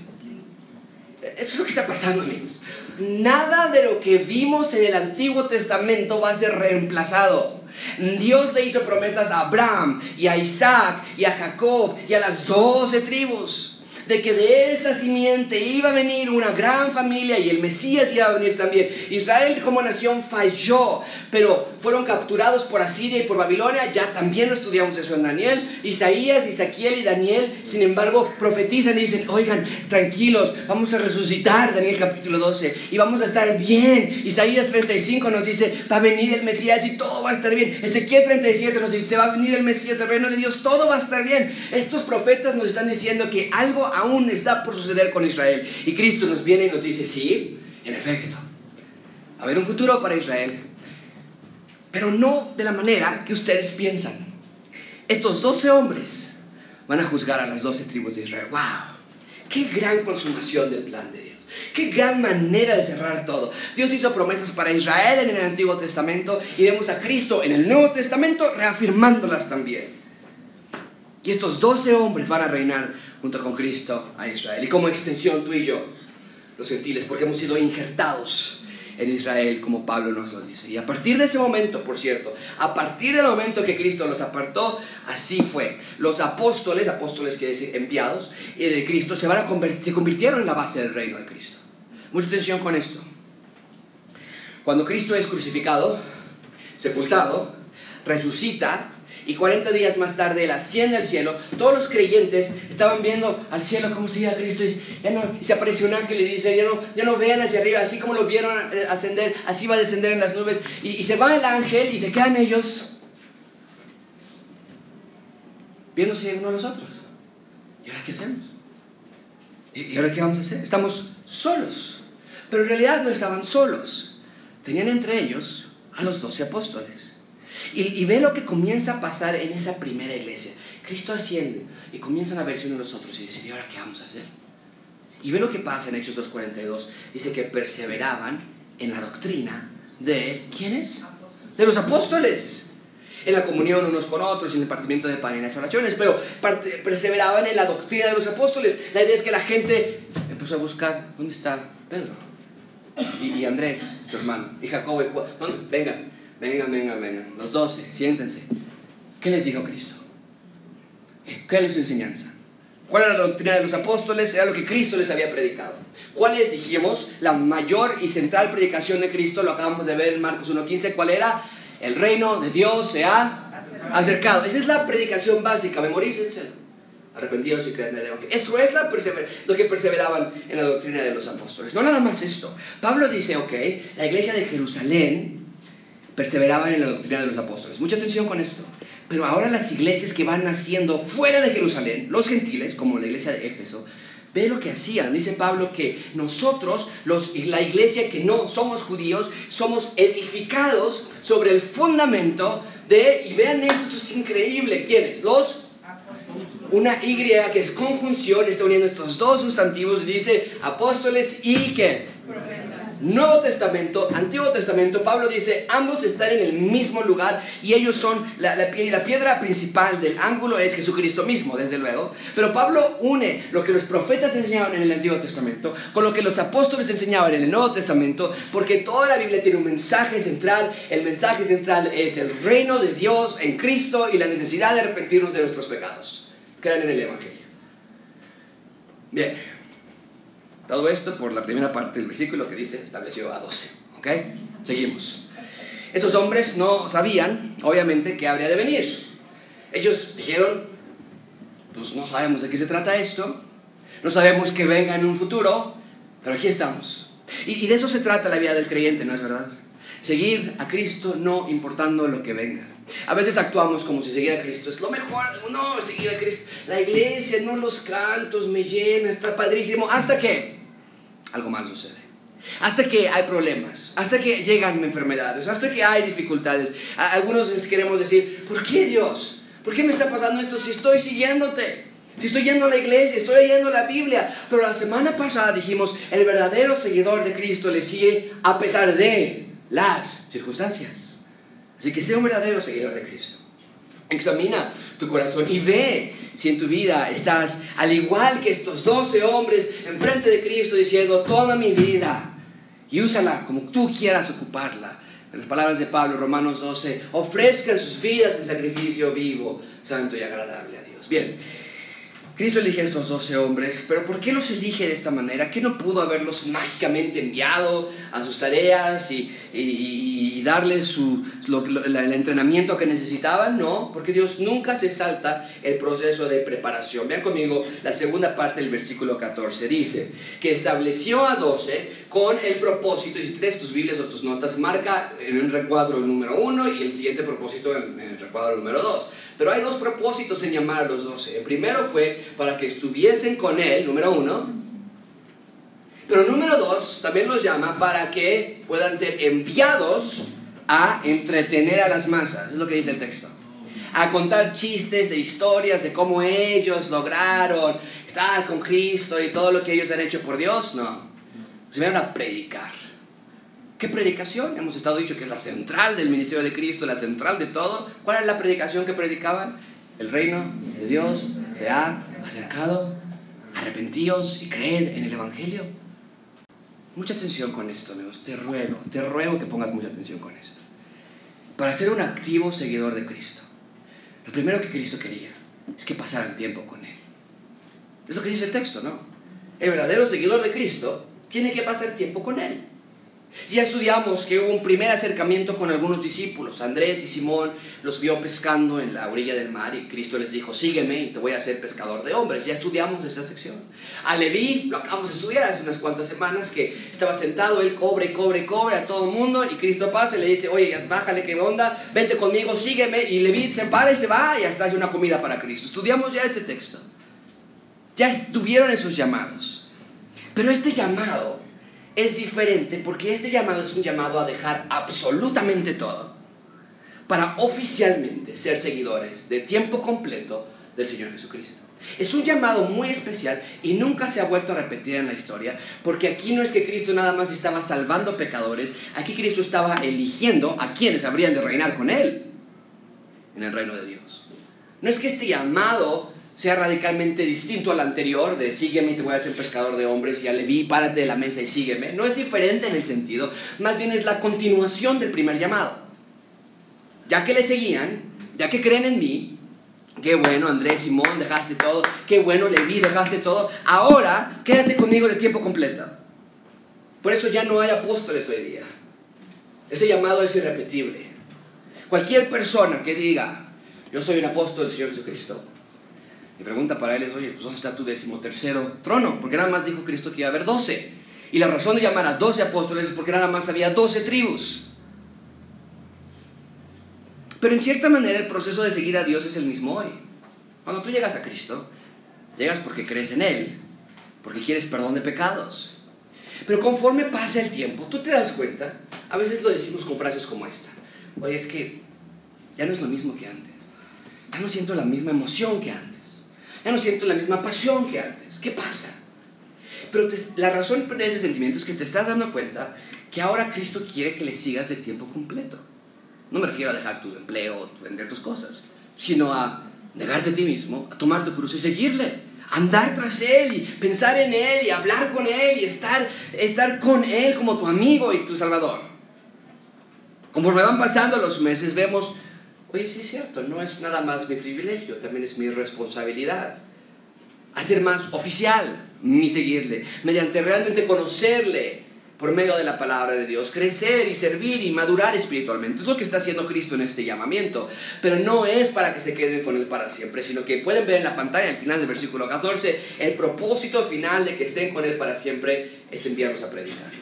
[SPEAKER 1] Esto es lo que está pasando, amigos. Nada de lo que vimos en el Antiguo Testamento va a ser reemplazado. Dios le hizo promesas a Abraham y a Isaac y a Jacob y a las doce tribus de que de esa simiente iba a venir una gran familia y el Mesías iba a venir también. Israel como nación falló, pero fueron capturados por Asiria y por Babilonia, ya también lo estudiamos eso en Daniel. Isaías, Isaquiel y Daniel, sin embargo, profetizan y dicen, oigan, tranquilos, vamos a resucitar, Daniel capítulo 12, y vamos a estar bien. Isaías 35 nos dice, va a venir el Mesías y todo va a estar bien. Ezequiel 37 nos dice, va a venir el Mesías, el reino de Dios, todo va a estar bien. Estos profetas nos están diciendo que algo aún está por suceder con Israel. Y Cristo nos viene y nos dice, sí, en efecto, va a haber un futuro para Israel, pero no de la manera que ustedes piensan. Estos doce hombres van a juzgar a las doce tribus de Israel. ¡Wow! ¡Qué gran consumación del plan de Dios! Qué gran manera de cerrar todo. Dios hizo promesas para Israel en el Antiguo Testamento y vemos a Cristo en el Nuevo Testamento reafirmándolas también. Y estos doce hombres van a reinar junto con Cristo a Israel. Y como extensión tú y yo, los gentiles, porque hemos sido injertados en Israel, como Pablo nos lo dice. Y a partir de ese momento, por cierto, a partir del momento que Cristo los apartó, así fue. Los apóstoles, apóstoles que decir enviados, y de Cristo se, van a se convirtieron en la base del reino de Cristo. Mucha atención con esto. Cuando Cristo es crucificado, sepultado, resucita, y 40 días más tarde él asciende al cielo. Todos los creyentes estaban viendo al cielo cómo seguía Cristo y, ya no, se apareció un ángel y dice, ya no, ya no vean hacia arriba, así como lo vieron ascender, así va a descender en las nubes. Y, y se va el ángel y se quedan ellos viéndose uno a los otros. ¿Y ahora qué hacemos? ¿Y ahora qué vamos a hacer? Estamos solos. Pero en realidad no estaban solos. Tenían entre ellos a los doce apóstoles. Y, ve lo que comienza a pasar en esa primera iglesia. Cristo asciende y comienzan a verse unos a los otros y dicen, ¿y ahora qué vamos a hacer? Y ve lo que pasa en Hechos 2.42. Dice que perseveraban en la doctrina de, ¿quiénes? De los apóstoles. En la comunión unos con otros, en el partimiento de pan y las oraciones, pero perseveraban en la doctrina de los apóstoles. La idea es que la gente empezó a buscar, ¿dónde está Pedro? Y, Andrés, su hermano, y Jacobo y Juan. Vengan, Vengan, vengan, vengan. Los doce, siéntense. ¿Qué les dijo Cristo? ¿Qué es su enseñanza? ¿Cuál era la doctrina de los apóstoles? Era lo que Cristo les había predicado. ¿Cuál es, dijimos, la mayor y central predicación de Cristo? Lo acabamos de ver en Marcos 1.15. ¿Cuál era? El reino de Dios se ha acercado. Esa es la predicación básica. Memorícenselo. Arrepentidos y creen en el Evangelio. Eso es lo que perseveraban en la doctrina de los apóstoles. No nada más esto. Pablo dice, ok, la iglesia de Jerusalén perseveraban en la doctrina de los apóstoles. Mucha atención con esto. Pero ahora las iglesias que van naciendo fuera de Jerusalén, los gentiles, como la iglesia de Éfeso, ve lo que hacían. Dice Pablo que nosotros, los, la iglesia que no somos judíos, somos edificados sobre el fundamento de, y vean esto, esto es increíble, ¿quiénes? Los una Y que es conjunción, está uniendo estos dos sustantivos dice apóstoles y que Nuevo Testamento, Antiguo Testamento, Pablo dice, ambos están en el mismo lugar y ellos son, la, piedra principal del ángulo es Jesucristo mismo, desde luego. Pero Pablo une lo que los profetas enseñaban en el Antiguo Testamento con lo que los apóstoles enseñaban en el Nuevo Testamento, porque toda la Biblia tiene un mensaje central. El mensaje central es el reino de Dios en Cristo y la necesidad de arrepentirnos de nuestros pecados. Crean en el Evangelio. Bien. Todo esto por la primera parte del versículo que dice estableció a 12. ¿Ok? Seguimos. Estos hombres no sabían, obviamente, que habría de venir. Ellos dijeron, pues no sabemos de qué se trata esto, no sabemos que venga en un futuro, pero aquí estamos. Y, y de eso se trata la vida del creyente, ¿no es verdad? Seguir a Cristo no importando lo que venga. A veces actuamos como si seguir a Cristo es lo mejor. No, seguir a Cristo. La iglesia, no los cantos, me llena, está padrísimo. Hasta que algo mal sucede. Hasta que hay problemas, hasta que llegan enfermedades, hasta que hay dificultades. Algunos queremos decir, ¿por qué Dios? ¿Por qué me está pasando esto si estoy siguiéndote? Si estoy yendo a la iglesia, estoy leyendo la Biblia. Pero la semana pasada dijimos, el verdadero seguidor de Cristo le sigue a pesar de las circunstancias. Así que sea un verdadero seguidor de Cristo. Examina tu corazón y ve si en tu vida estás al igual que estos doce hombres enfrente de Cristo diciendo, toma mi vida y úsala como tú quieras ocuparla. En las palabras de Pablo, Romanos 12, ofrezcan sus vidas en sacrificio vivo, santo y agradable a Dios. Bien, Cristo elige a estos doce hombres, pero ¿por qué los elige de esta manera? ¿Qué no pudo haberlos mágicamente enviado a sus tareas y, darles su, el entrenamiento que necesitaban? No, porque Dios nunca se salta el proceso de preparación. Vean conmigo la segunda parte del versículo 14. Dice que estableció a doce con el propósito, y si tienes tus Biblias o tus notas, marca en un recuadro el número uno y el siguiente propósito en el recuadro número dos. Pero hay dos propósitos en llamar a los doce. El primero fue para que estuviesen con él, número uno. Pero número dos, también los llama para que puedan ser enviados a entretener a las masas. Es lo que dice el texto. A contar chistes e historias de cómo ellos lograron estar con Cristo y todo lo que ellos han hecho por Dios. No. Se vinieron a predicar. ¿Qué predicación? Hemos estado dicho que es la central del ministerio de Cristo, la central de todo. ¿Cuál es la predicación que predicaban? El reino de Dios se ha acercado. Arrepentíos y creed en el Evangelio. Mucha atención con esto, amigos. Te ruego, te ruego que pongas mucha atención con esto. Para ser un activo seguidor de Cristo, lo primero que Cristo quería es que pasaran tiempo con Él. Es lo que dice el texto, ¿no? El verdadero seguidor de Cristo tiene que pasar tiempo con Él. Ya estudiamos que hubo un primer acercamiento con algunos discípulos. Andrés y Simón los vio pescando en la orilla del mar y Cristo les dijo, sígueme y te voy a hacer pescador de hombres. Ya estudiamos esta sección. A Leví, lo acabamos de estudiar hace unas cuantas semanas, que estaba sentado, él cobre, cobre, cobre a todo el mundo y Cristo pasa y le dice, oye, bájale, qué onda, vente conmigo, sígueme. Y Leví se para y se va y hasta hace una comida para Cristo. Estudiamos ya ese texto. Ya estuvieron esos llamados. Pero este llamado es diferente porque este llamado es un llamado a dejar absolutamente todo para oficialmente ser seguidores de tiempo completo del Señor Jesucristo. Es un llamado muy especial y nunca se ha vuelto a repetir en la historia, porque aquí no es que Cristo nada más estaba salvando pecadores, aquí Cristo estaba eligiendo a quienes habrían de reinar con Él en el reino de Dios. No es que este llamado sea radicalmente distinto al anterior, de sígueme y te voy a hacer pescador de hombres, y a Leví, párate de la mesa y sígueme. No es diferente en el sentido, más bien es la continuación del primer llamado. Ya que le seguían, ya que creen en mí, qué bueno Andrés, Simón, dejaste todo, qué bueno Leví, dejaste todo, ahora quédate conmigo de tiempo completo. Por eso ya no hay apóstoles hoy día. Ese llamado es irrepetible. Cualquier persona que diga, yo soy un apóstol del Señor Jesucristo, mi pregunta para él es, oye, pues ¿dónde está tu decimotercero trono? Porque nada más dijo Cristo que iba a haber doce. Y la razón de llamar a doce apóstoles es porque nada más había doce tribus. Pero en cierta manera el proceso de seguir a Dios es el mismo hoy. Cuando tú llegas a Cristo, llegas porque crees en Él, porque quieres perdón de pecados. Pero conforme pasa el tiempo, tú te das cuenta, a veces lo decimos con frases como esta. Oye, es que ya no es lo mismo que antes. Ya no siento la misma emoción que antes. Ya no siento la misma pasión que antes. ¿Qué pasa? Pero la razón de ese sentimiento es que te estás dando cuenta que ahora Cristo quiere que le sigas de tiempo completo. No me refiero a dejar tu empleo, vender tus cosas, sino a negarte a ti mismo, a tomar tu cruz y seguirle, andar tras Él y pensar en Él y hablar con Él y estar, estar con Él como tu amigo y tu Salvador. Conforme van pasando los meses, vemos Oye, sí es cierto, no es nada más mi privilegio, también es mi responsabilidad. Hacer más oficial mi seguirle, mediante realmente conocerle por medio de la palabra de Dios, crecer y servir y madurar espiritualmente. Es lo que está haciendo Cristo en este llamamiento. Pero no es para que se queden con Él para siempre, sino que pueden ver en la pantalla al final del versículo 14, el propósito final de que estén con Él para siempre es enviarlos a predicar.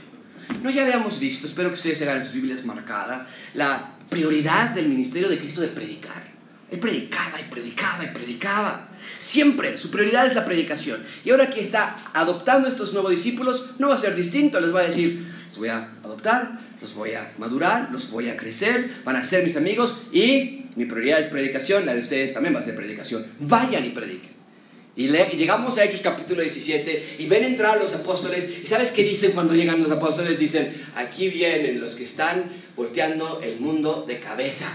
[SPEAKER 1] No ya habíamos visto, espero que ustedes hagan sus Biblias marcada, la prioridad del ministerio de Cristo de predicar. Él predicaba y predicaba y predicaba. Siempre su prioridad es la predicación. Y ahora que está adoptando estos nuevos discípulos, no va a ser distinto. Les va a decir, los voy a adoptar, los voy a madurar, los voy a crecer, van a ser mis amigos y mi prioridad es predicación, la de ustedes también va a ser predicación. Vayan y prediquen. Y, llegamos a Hechos capítulo 17 y ven entrar los apóstoles. ¿Y sabes qué dicen cuando llegan los apóstoles? Dicen, aquí vienen los que están volteando el mundo de cabeza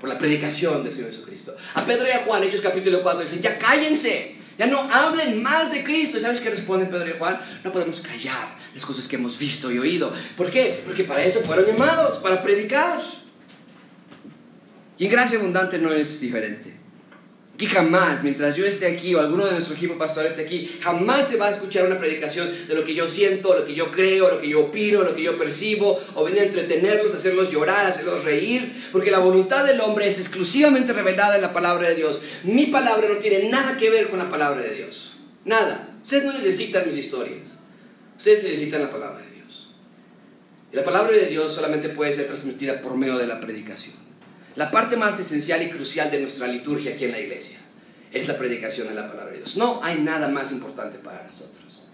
[SPEAKER 1] por la predicación del Señor Jesucristo. A Pedro y a Juan, Hechos capítulo 4, dicen, ya cállense, ya no hablen más de Cristo. ¿Y sabes qué responden Pedro y Juan? No podemos callar las cosas que hemos visto y oído. ¿Por qué? Porque para eso fueron llamados, para predicar. Y en gracia abundante no es diferente. Que jamás, mientras yo esté aquí o alguno de nuestro equipo pastoral esté aquí, jamás se va a escuchar una predicación de lo que yo siento, lo que yo creo, lo que yo opino, lo que yo percibo, o venir a entretenerlos, hacerlos llorar, hacerlos reír, porque la voluntad del hombre es exclusivamente revelada en la palabra de Dios. Mi palabra no tiene nada que ver con la palabra de Dios. Nada. Ustedes no necesitan mis historias. Ustedes necesitan la palabra de Dios. Y la palabra de Dios solamente puede ser transmitida por medio de la predicación. La parte más esencial y crucial de nuestra liturgia aquí en la iglesia es la predicación de la palabra de Dios. No hay nada más importante para nosotros.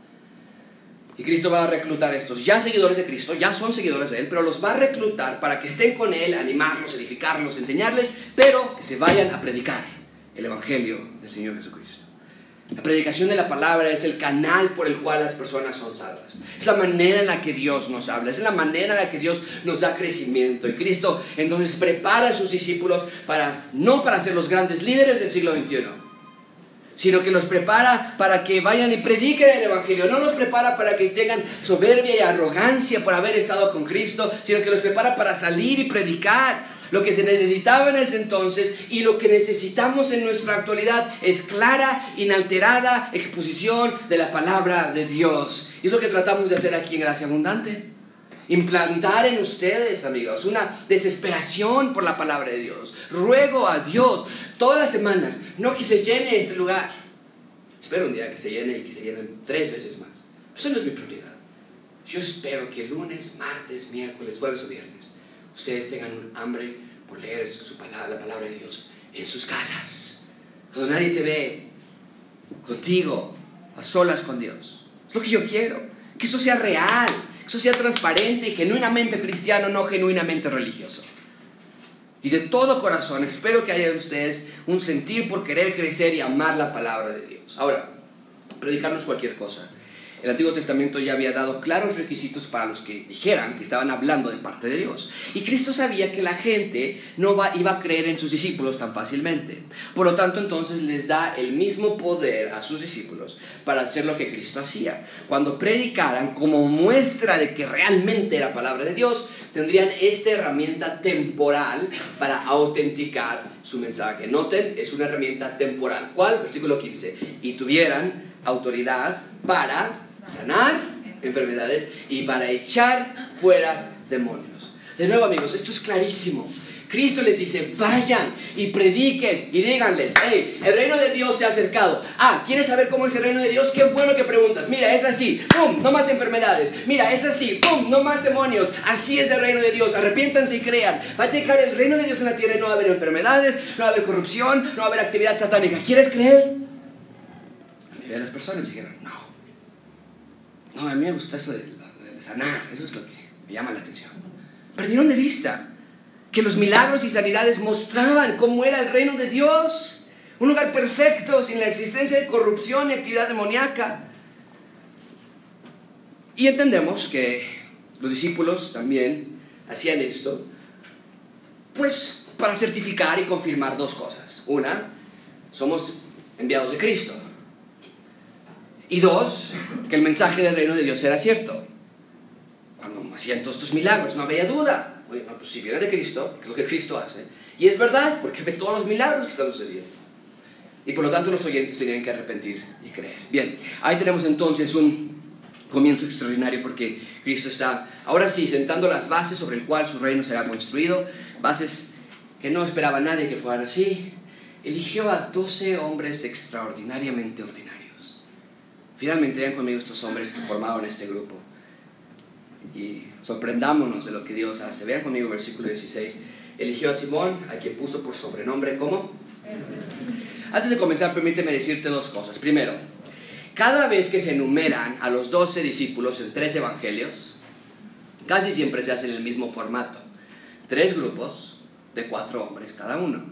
[SPEAKER 1] Y Cristo va a reclutar a estos ya seguidores de Cristo, ya son seguidores de Él, pero los va a reclutar para que estén con Él, animarlos, edificarlos, enseñarles, pero que se vayan a predicar el Evangelio del Señor Jesucristo. La predicación de la palabra es el canal por el cual las personas son salvas. Es la manera en la que Dios nos habla, es la manera en la que Dios nos da crecimiento. Y Cristo entonces prepara a sus discípulos para no para ser los grandes líderes del siglo XXI, sino que los prepara para que vayan y prediquen el Evangelio. No los prepara para que tengan soberbia y arrogancia por haber estado con Cristo, sino que los prepara para salir y predicar lo que se necesitaba en ese entonces y lo que necesitamos en nuestra actualidad es clara, inalterada exposición de la palabra de Dios. Y es lo que tratamos de hacer aquí en Gracia Abundante. Implantar en ustedes, amigos, una desesperación por la palabra de Dios. Ruego a Dios todas las semanas, no que se llene este lugar. Espero un día que se llene y que se llenen tres veces más. Eso no es mi prioridad. Yo espero que lunes, martes, miércoles, jueves o viernes ustedes tengan hambre por leer su palabra, la palabra de Dios en sus casas. Cuando nadie te ve, contigo, a solas con Dios. Es lo que yo quiero. Que esto sea real, que esto sea transparente y genuinamente cristiano, no genuinamente religioso. Y de todo corazón espero que haya en ustedes un sentir por querer crecer y amar la palabra de Dios. Ahora, predicarnos cualquier cosa el Antiguo Testamento ya había dado claros requisitos para los que dijeran que estaban hablando de parte de Dios. Y Cristo sabía que la gente no iba a creer en sus discípulos tan fácilmente. Por lo tanto, entonces les da el mismo poder a sus discípulos para hacer lo que Cristo hacía. Cuando predicaran como muestra de que realmente era palabra de Dios, tendrían esta herramienta temporal para autenticar su mensaje. Noten, es una herramienta temporal. ¿Cuál? Versículo 15. Y tuvieran autoridad para sanar enfermedades y para echar fuera demonios. De nuevo amigos, esto es clarísimo. Cristo les dice, vayan y prediquen y díganles, hey, el reino de Dios se ha acercado. Ah, ¿quieres saber cómo es el reino de Dios? Qué bueno que preguntas. Mira, es así, ¡pum! No más enfermedades. Mira, es así, ¡pum! No más demonios. Así es el reino de Dios. Arrepiéntanse y crean. Va a llegar el reino de Dios en la tierra y no va a haber enfermedades, no va a haber corrupción, no va a haber actividad satánica. ¿Quieres creer? La mayoría de las personas dijeron, no. No, a mí me gusta eso de, sanar, eso es lo que me llama la atención. Perdieron de vista que los milagros y sanidades mostraban cómo era el reino de Dios. Un lugar perfecto, sin la existencia de corrupción y actividad demoníaca. Y entendemos que los discípulos también hacían esto, pues para certificar y confirmar dos cosas. Una, somos enviados de Cristo. Y dos, que el mensaje del reino de Dios era cierto. Cuando hacían todos estos milagros, no había duda. Oye, pues si viene de Cristo, es lo que Cristo hace. Y es verdad, porque ve todos los milagros que están sucediendo. Y por lo tanto los oyentes tenían que arrepentir y creer. Bien, ahí tenemos entonces un comienzo extraordinario porque Cristo está, ahora sí, sentando las bases sobre el cual su reino será construido, bases que no esperaba nadie que fueran así. Eligió a 12 hombres extraordinariamente ordinarios Finalmente vean conmigo estos hombres que formaron este grupo. Y sorprendámonos de lo que Dios hace. Vean conmigo versículo 16. Eligió a Simón, a quien puso por sobrenombre ¿cómo? Antes de comenzar, permíteme decirte dos cosas. Primero, cada vez que se enumeran a los doce discípulos en tres evangelios, casi siempre se hace en el mismo formato. Tres grupos de cuatro hombres cada uno.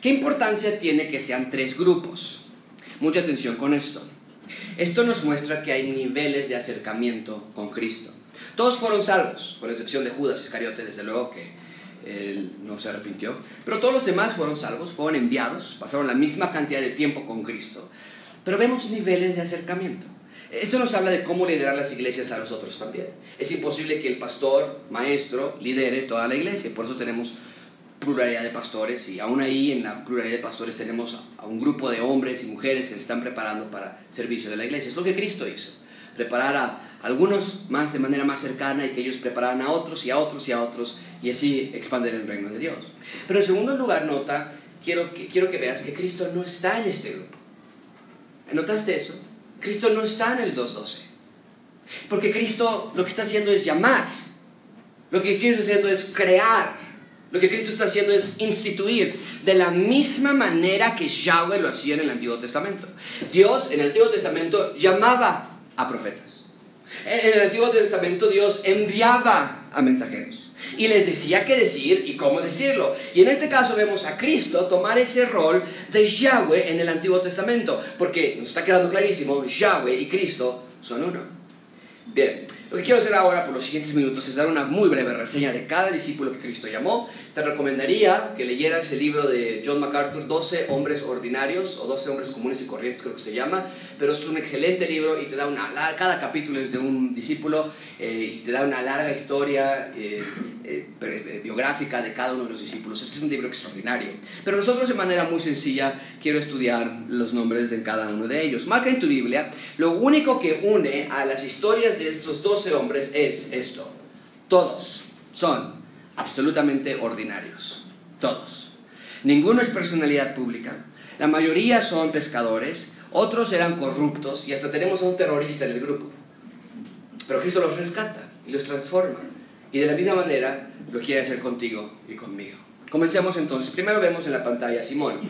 [SPEAKER 1] ¿Qué importancia tiene que sean tres grupos? Mucha atención con esto. Esto nos muestra que hay niveles de acercamiento con Cristo. Todos fueron salvos, con excepción de Judas Iscariote, desde luego que él no se arrepintió. Pero todos los demás fueron salvos, fueron enviados, pasaron la misma cantidad de tiempo con Cristo. Pero vemos niveles de acercamiento. Esto nos habla de cómo liderar las iglesias a nosotros también. Es imposible que el pastor, maestro, lidere toda la iglesia. Por eso tenemos pluralidad de pastores y aún ahí en la pluralidad de pastores tenemos a un grupo de hombres y mujeres que se están preparando para servicio de la iglesia. Es lo que Cristo hizo, preparar a algunos más de manera más cercana y que ellos prepararan a otros y a otros y a otros y así expandir el reino de Dios. Pero en segundo lugar, nota, quiero que, quiero que veas que Cristo no está en este grupo. ¿Notaste eso? Cristo no está en el 2.12. Porque Cristo lo que está haciendo es llamar. Lo que Cristo está haciendo es crear lo que Cristo está haciendo es instituir de la misma manera que Yahweh lo hacía en el Antiguo Testamento. Dios en el Antiguo Testamento llamaba a profetas. En el Antiguo Testamento Dios enviaba a mensajeros. y les decía qué decir y cómo decirlo. Y en este caso vemos a Cristo tomar ese rol de Yahweh en el Antiguo Testamento, porque nos está quedando clarísimo, Yahweh y Cristo son uno. Bien, lo que quiero hacer ahora por los siguientes minutos es dar una muy breve reseña de cada discípulo que Cristo llamó. Te recomendaría que leyeras el libro de John MacArthur, 12 hombres ordinarios o 12 hombres comunes y corrientes creo que se llama, pero es un excelente libro y te da una cada capítulo es de un discípulo eh, y te da una larga historia eh, eh, biográfica de cada uno de los discípulos. Este es un libro extraordinario. Pero nosotros de manera muy sencilla quiero estudiar los nombres de cada uno de ellos. Marca en tu Biblia, lo único que une a las historias de estos 12 hombres es esto. Todos son absolutamente ordinarios. Todos. Ninguno es personalidad pública. La mayoría son pescadores, otros eran corruptos y hasta tenemos a un terrorista en el grupo. Pero Cristo los rescata y los transforma. Y de la misma manera lo quiere hacer contigo y conmigo. Comencemos entonces. Primero vemos en la pantalla a Simón.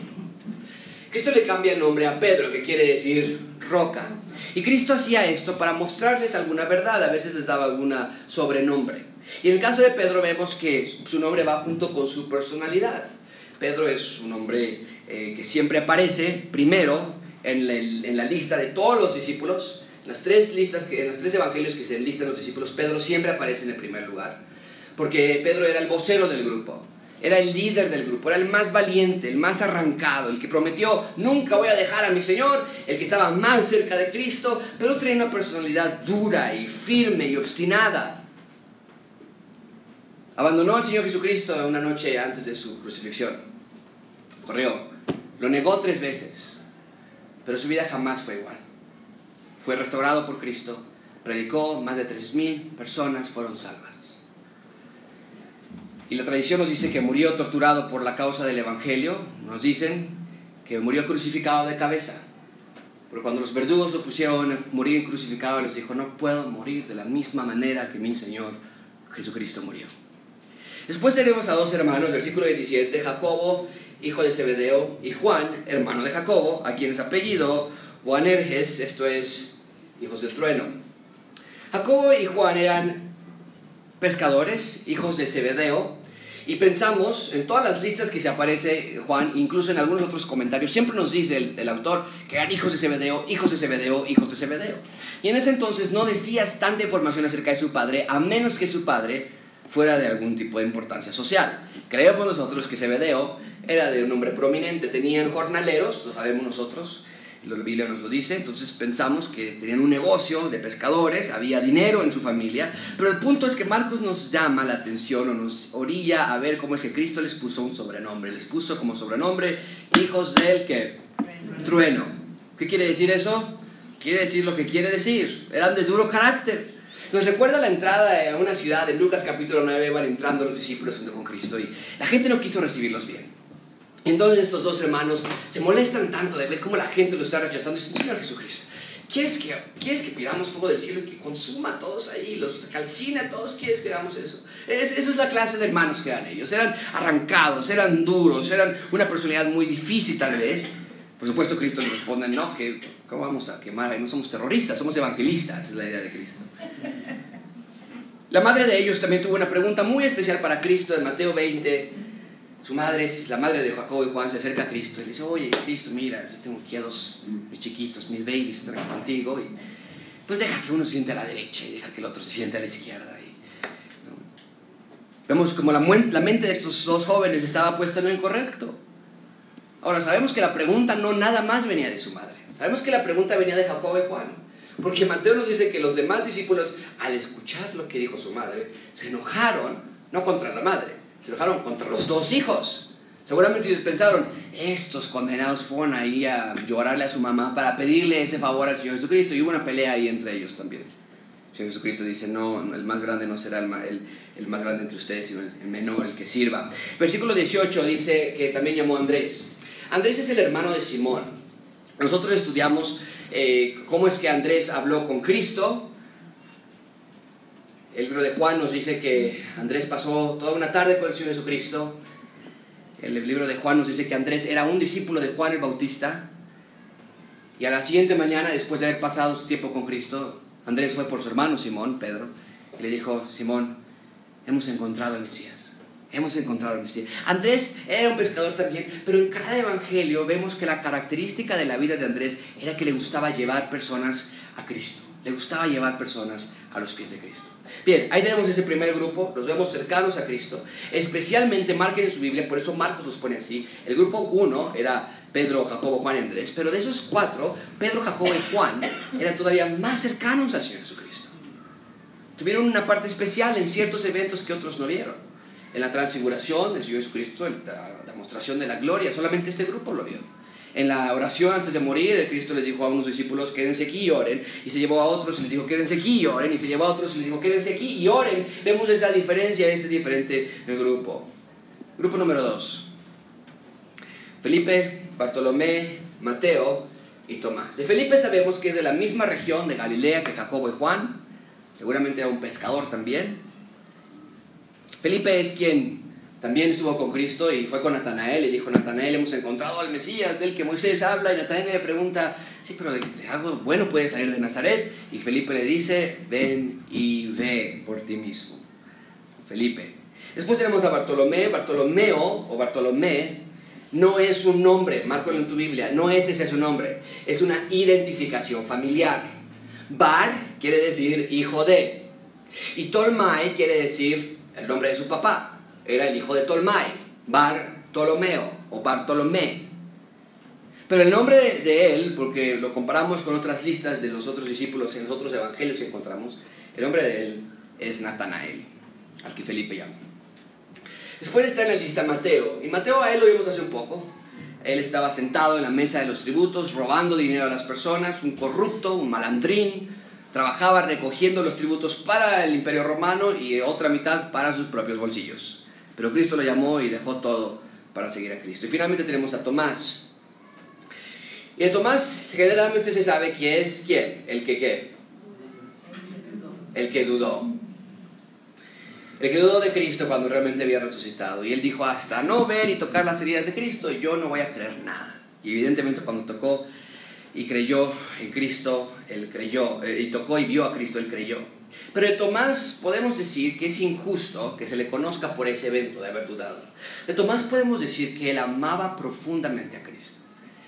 [SPEAKER 1] Cristo le cambia el nombre a Pedro, que quiere decir roca. Y Cristo hacía esto para mostrarles alguna verdad. A veces les daba alguna sobrenombre. Y en el caso de Pedro vemos que su nombre va junto con su personalidad. Pedro es un hombre eh, que siempre aparece primero en la, en lista de todos los discípulos las tres listas, que, en los tres evangelios que se enlistan los discípulos, Pedro siempre aparece en el primer lugar. Porque Pedro era el vocero del grupo, era el líder del grupo, era el más valiente, el más arrancado, el que prometió, nunca voy a dejar a mi Señor, el que estaba más cerca de Cristo, pero tenía una personalidad dura y firme y obstinada. Abandonó al Señor Jesucristo una noche antes de su crucifixión. Corrió, lo negó tres veces, pero su vida jamás fue igual fue restaurado por Cristo, predicó, más de 3.000 personas fueron salvas. Y la tradición nos dice que murió torturado por la causa del Evangelio, nos dicen que murió crucificado de cabeza. Pero cuando los verdugos lo pusieron a morir crucificado, les dijo, no puedo morir de la misma manera que mi Señor Jesucristo murió. Después tenemos a dos hermanos, versículo 17, Jacobo, hijo de Zebedeo, y Juan, hermano de Jacobo, a quienes apellido Boanerges, esto es hijos del trueno. Jacobo y Juan eran pescadores, hijos de Zebedeo, y pensamos en todas las listas que se aparece Juan, incluso en algunos otros comentarios, siempre nos dice el, autor que eran hijos de Zebedeo, hijos de Zebedeo, hijos de Zebedeo. Y en ese entonces no decías tanta información acerca de su padre, a menos que su padre fuera de algún tipo de importancia social. Creemos nosotros que Zebedeo era de un hombre prominente, tenían jornaleros, lo sabemos nosotros, la Biblia nos lo dice, entonces pensamos que tenían un negocio de pescadores, había dinero en su familia, pero el punto es que Marcos nos llama la atención o nos orilla a ver cómo es que Cristo les puso un sobrenombre, les puso como sobrenombre hijos del que trueno. ¿Qué quiere decir eso? Quiere decir lo que quiere decir, eran de duro carácter. Nos recuerda la entrada a una ciudad, en Lucas capítulo 9 van entrando los discípulos junto con Cristo y la gente no quiso recibirlos bien. Entonces estos dos hermanos se molestan tanto de ver cómo la gente lo está rechazando y dicen, Señor Jesucristo, ¿quieres que, ¿quieres que pidamos fuego del cielo y que consuma a todos ahí, los calcine a todos? ¿Quieres que hagamos eso? Es, esa es la clase de hermanos que eran ellos. Eran arrancados, eran duros, eran una personalidad muy difícil tal vez. Por supuesto Cristo les responde, no, que ¿cómo vamos a quemar? No somos terroristas, somos evangelistas, es la idea de Cristo. La madre de ellos también tuvo una pregunta muy especial para Cristo en Mateo 20, su madre, la madre de Jacobo y Juan, se acerca a Cristo y le dice, oye, Cristo, mira, yo tengo aquí a dos mis chiquitos, mis babies están aquí contigo, y pues deja que uno se siente a la derecha y deja que el otro se siente a la izquierda. Y, Vemos como la, la mente de estos dos jóvenes estaba puesta en lo incorrecto. Ahora, sabemos que la pregunta no nada más venía de su madre. Sabemos que la pregunta venía de Jacobo y Juan. Porque Mateo nos dice que los demás discípulos, al escuchar lo que dijo su madre, se enojaron, no contra la madre, se enojaron contra los dos hijos. Seguramente ellos pensaron, estos condenados fueron ahí a llorarle a su mamá para pedirle ese favor al Señor Jesucristo. Y hubo una pelea ahí entre ellos también. El Señor Jesucristo dice, no, el más grande no será el, el, más grande entre ustedes, sino el, menor, el que sirva. Versículo 18 dice que también llamó a Andrés. Andrés es el hermano de Simón. Nosotros estudiamos eh, cómo es que Andrés habló con Cristo, el libro de Juan nos dice que Andrés pasó toda una tarde con el Señor Jesucristo. El libro de Juan nos dice que Andrés era un discípulo de Juan el Bautista. Y a la siguiente mañana, después de haber pasado su tiempo con Cristo, Andrés fue por su hermano Simón, Pedro, y le dijo, Simón, hemos encontrado al Mesías. Hemos encontrado al Mesías. Andrés era un pescador también, pero en cada evangelio vemos que la característica de la vida de Andrés era que le gustaba llevar personas a Cristo. Le gustaba llevar personas a los pies de Cristo. Bien, ahí tenemos ese primer grupo, los vemos cercanos a Cristo. Especialmente marquen en su Biblia, por eso Marcos los pone así. El grupo 1 era Pedro, Jacobo, Juan y Andrés, pero de esos cuatro, Pedro, Jacobo y Juan eran todavía más cercanos al Señor Jesucristo. Tuvieron una parte especial en ciertos eventos que otros no vieron. En la transfiguración del Señor Jesucristo, la demostración de la gloria, solamente este grupo lo vio. En la oración antes de morir, el Cristo les dijo a unos discípulos, quédense aquí y oren. Y se llevó a otros y les dijo, quédense aquí y oren. Y se llevó a otros y les dijo, quédense aquí y oren. Vemos esa diferencia, ese diferente grupo. Grupo número dos. Felipe, Bartolomé, Mateo y Tomás. De Felipe sabemos que es de la misma región de Galilea que Jacobo y Juan. Seguramente era un pescador también. Felipe es quien también estuvo con Cristo y fue con Natanael y dijo, Natanael, hemos encontrado al Mesías del que Moisés habla y Natanael le pregunta, sí, pero algo bueno puede salir de Nazaret. Y Felipe le dice, ven y ve por ti mismo. Felipe. Después tenemos a Bartolomé, Bartolomeo o Bartolomé no es un nombre, márcalo en tu Biblia, no es ese su nombre, es una identificación familiar. Bar quiere decir hijo de, y Tolmai quiere decir el nombre de su papá, era el hijo de Tolmai, Bartolomeo o Bartolomé. Pero el nombre de, él, porque lo comparamos con otras listas de los otros discípulos en los otros evangelios que encontramos, el nombre de él es Natanael, al que Felipe llama. Después está en la lista Mateo, y Mateo a él lo vimos hace un poco. Él estaba sentado en la mesa de los tributos, robando dinero a las personas, un corrupto, un malandrín. Trabajaba recogiendo los tributos para el imperio romano y otra mitad para sus propios bolsillos. Pero Cristo lo llamó y dejó todo para seguir a Cristo. Y finalmente tenemos a Tomás. Y a Tomás generalmente se sabe quién es quién, el que qué, el que dudó. El que dudó de Cristo cuando realmente había resucitado. Y él dijo, hasta no ver y tocar las heridas de Cristo, yo no voy a creer nada. Y evidentemente cuando tocó y creyó en Cristo, él creyó, eh, y tocó y vio a Cristo, él creyó. Pero de Tomás podemos decir que es injusto que se le conozca por ese evento de haber dudado. De Tomás podemos decir que él amaba profundamente a Cristo.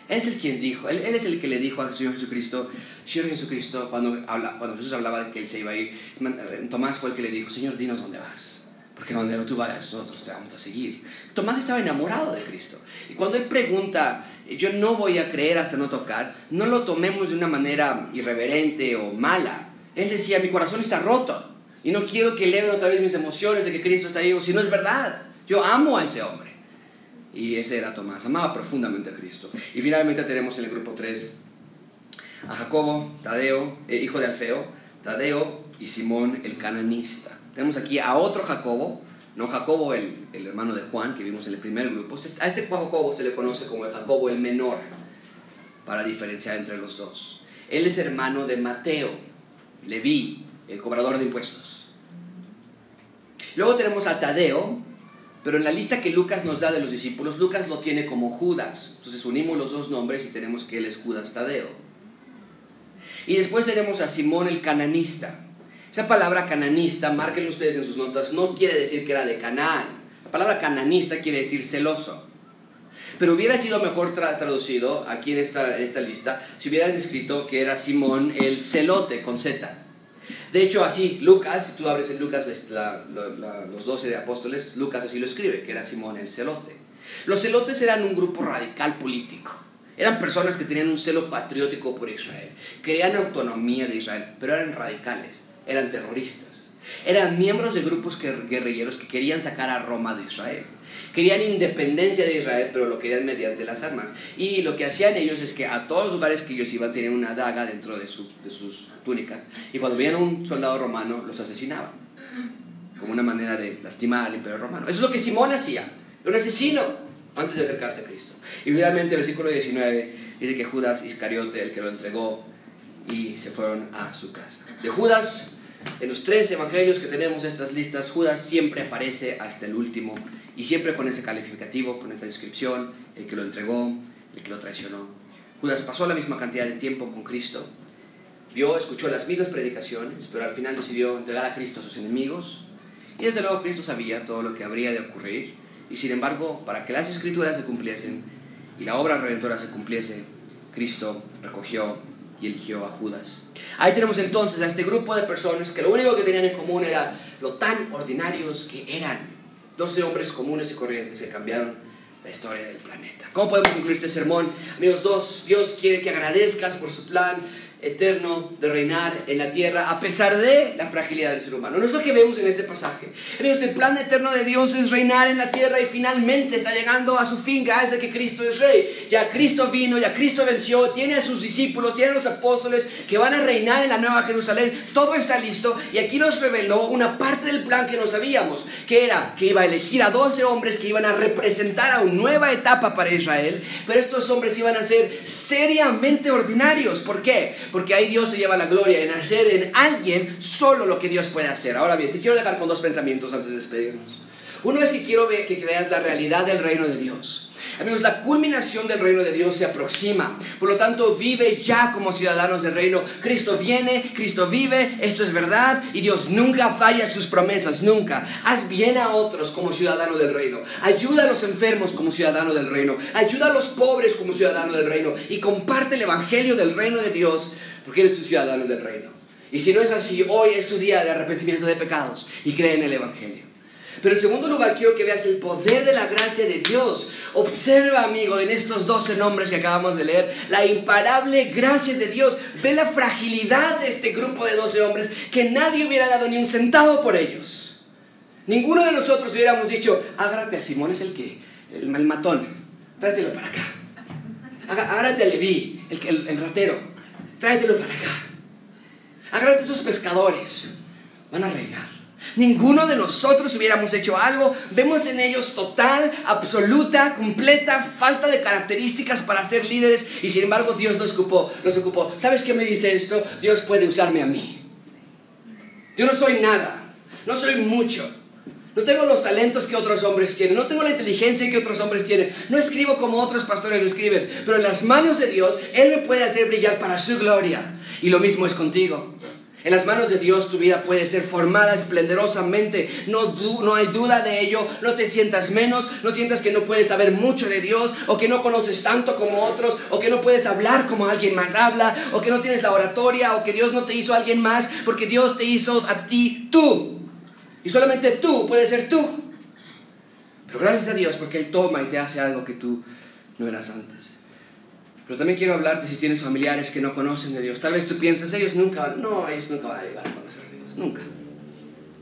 [SPEAKER 1] Él es el quien dijo, él, es el que le dijo al Señor Jesucristo, Señor Jesucristo, cuando, habla, cuando Jesús hablaba de que él se iba a ir, eh, Tomás fue el que le dijo, Señor, dinos dónde vas, porque donde tú vayas nosotros te vamos a seguir. Tomás estaba enamorado de Cristo. Y cuando él pregunta, yo no voy a creer hasta no tocar, no lo tomemos de una manera irreverente o mala. Él decía, mi corazón está roto y no quiero que eleven otra vez mis emociones de que Cristo está vivo, si no es verdad. Yo amo a ese hombre. Y ese era Tomás, amaba profundamente a Cristo. Y finalmente tenemos en el grupo 3 a Jacobo, Tadeo, eh, hijo de Alfeo, Tadeo y Simón el cananista. Tenemos aquí a otro Jacobo, no Jacobo el, el, hermano de Juan que vimos en el primer grupo. A este Jacobo se le conoce como el Jacobo el menor, para diferenciar entre los dos. Él es hermano de Mateo, Leví, el cobrador de impuestos. Luego tenemos a Tadeo, pero en la lista que Lucas nos da de los discípulos, Lucas lo tiene como Judas. Entonces unimos los dos nombres y tenemos que él es Judas Tadeo. Y después tenemos a Simón el cananista. Esa palabra cananista, márquenlo ustedes en sus notas, no quiere decir que era de Canaán. La palabra cananista quiere decir celoso. Pero hubiera sido mejor traducido aquí en esta, en esta lista si hubieran escrito que era Simón el celote con Z. De hecho, así, Lucas, si tú abres en Lucas los 12 de apóstoles, Lucas así lo escribe, que era Simón el celote. Los celotes eran un grupo radical político. Eran personas que tenían un celo patriótico por Israel. Querían autonomía de Israel, pero eran radicales, eran terroristas. Eran miembros de grupos guerrilleros que querían sacar a Roma de Israel. Querían independencia de Israel, pero lo querían mediante las armas. Y lo que hacían ellos es que a todos los lugares que ellos iban tenían una daga dentro de, de sus túnicas. Y cuando veían a un soldado romano, los asesinaban. Como una manera de lastimar al imperio romano. Eso es lo que Simón hacía. Un asesino antes de acercarse a Cristo. Y finalmente, versículo 19 dice que Judas Iscariote, el que lo entregó, y se fueron a su casa. De Judas, en los tres evangelios que tenemos estas listas, Judas siempre aparece hasta el último y siempre con ese calificativo, con esa descripción, el que lo entregó, el que lo traicionó. Judas pasó la misma cantidad de tiempo con Cristo, vio, escuchó las mismas predicaciones, pero al final decidió entregar a Cristo a sus enemigos Y desde luego Cristo sabía todo lo que habría de ocurrir. Y sin embargo, para que las escrituras se cumpliesen y la obra redentora se cumpliese, Cristo recogió y eligió a Judas. Ahí tenemos entonces a este grupo de personas que lo único que tenían en común era lo tan ordinarios que eran. 12 hombres comunes y corrientes que cambiaron la historia del planeta. ¿Cómo podemos concluir este sermón? Amigos, dos, Dios quiere que agradezcas por su plan eterno de reinar en la tierra a pesar de la fragilidad del ser humano. No es lo que vemos en este pasaje. Amigos, el plan eterno de Dios es reinar en la tierra y finalmente está llegando a su fin gracias a que Cristo es rey. Ya Cristo vino, ya Cristo venció, tiene a sus discípulos, tiene a los apóstoles que van a reinar en la nueva Jerusalén. Todo está listo y aquí nos reveló una parte del plan que no sabíamos, que era que iba a elegir a 12 hombres que iban a representar a una nueva etapa para Israel, pero estos hombres iban a ser seriamente ordinarios. ¿Por qué? Porque ahí Dios se lleva la gloria en hacer en alguien solo lo que Dios puede hacer. Ahora bien, te quiero dejar con dos pensamientos antes de despedirnos. Uno es que quiero que veas la realidad del reino de Dios. Amigos, la culminación del reino de Dios se aproxima. Por lo tanto, vive ya como ciudadanos del reino. Cristo viene, Cristo vive, esto es verdad y Dios nunca falla sus promesas, nunca. Haz bien a otros como ciudadano del reino. Ayuda a los enfermos como ciudadano del reino. Ayuda a los pobres como ciudadano del reino. Y comparte el evangelio del reino de Dios porque eres un ciudadano del reino. Y si no es así, hoy es tu día de arrepentimiento de pecados y cree en el evangelio. Pero en segundo lugar, quiero que veas el poder de la gracia de Dios. Observa, amigo, en estos 12 nombres que acabamos de leer, la imparable gracia de Dios. Ve la fragilidad de este grupo de 12 hombres que nadie hubiera dado ni un centavo por ellos. Ninguno de nosotros hubiéramos dicho, agárrate a Simón, es el que, el, matón, tráetelo para acá. Agárrate a Leví, el, el ratero, tráetelo para acá. Agárrate a esos pescadores, van a reinar. Ninguno de nosotros hubiéramos hecho algo. Vemos en ellos total, absoluta, completa falta de características para ser líderes y sin embargo Dios nos ocupó. Nos ocupó. ¿Sabes qué me dice esto? Dios puede usarme a mí. Yo no soy nada, no soy mucho. No tengo los talentos que otros hombres tienen, no tengo la inteligencia que otros hombres tienen, no escribo como otros pastores lo escriben, pero en las manos de Dios Él me puede hacer brillar para su gloria. Y lo mismo es contigo. En las manos de Dios tu vida puede ser formada esplendorosamente. No, no hay duda de ello. No te sientas menos. No sientas que no puedes saber mucho de Dios. O que no conoces tanto como otros. O que no puedes hablar como alguien más habla. O que no tienes la oratoria. O que Dios no te hizo a alguien más. Porque Dios te hizo a ti tú. Y solamente tú puedes ser tú. Pero gracias a Dios porque Él toma y te hace algo que tú no eras antes. Pero también quiero hablarte si tienes familiares que no conocen de Dios. Tal vez tú piensas, ellos nunca, no, ellos nunca van a llegar a conocer a Dios, nunca.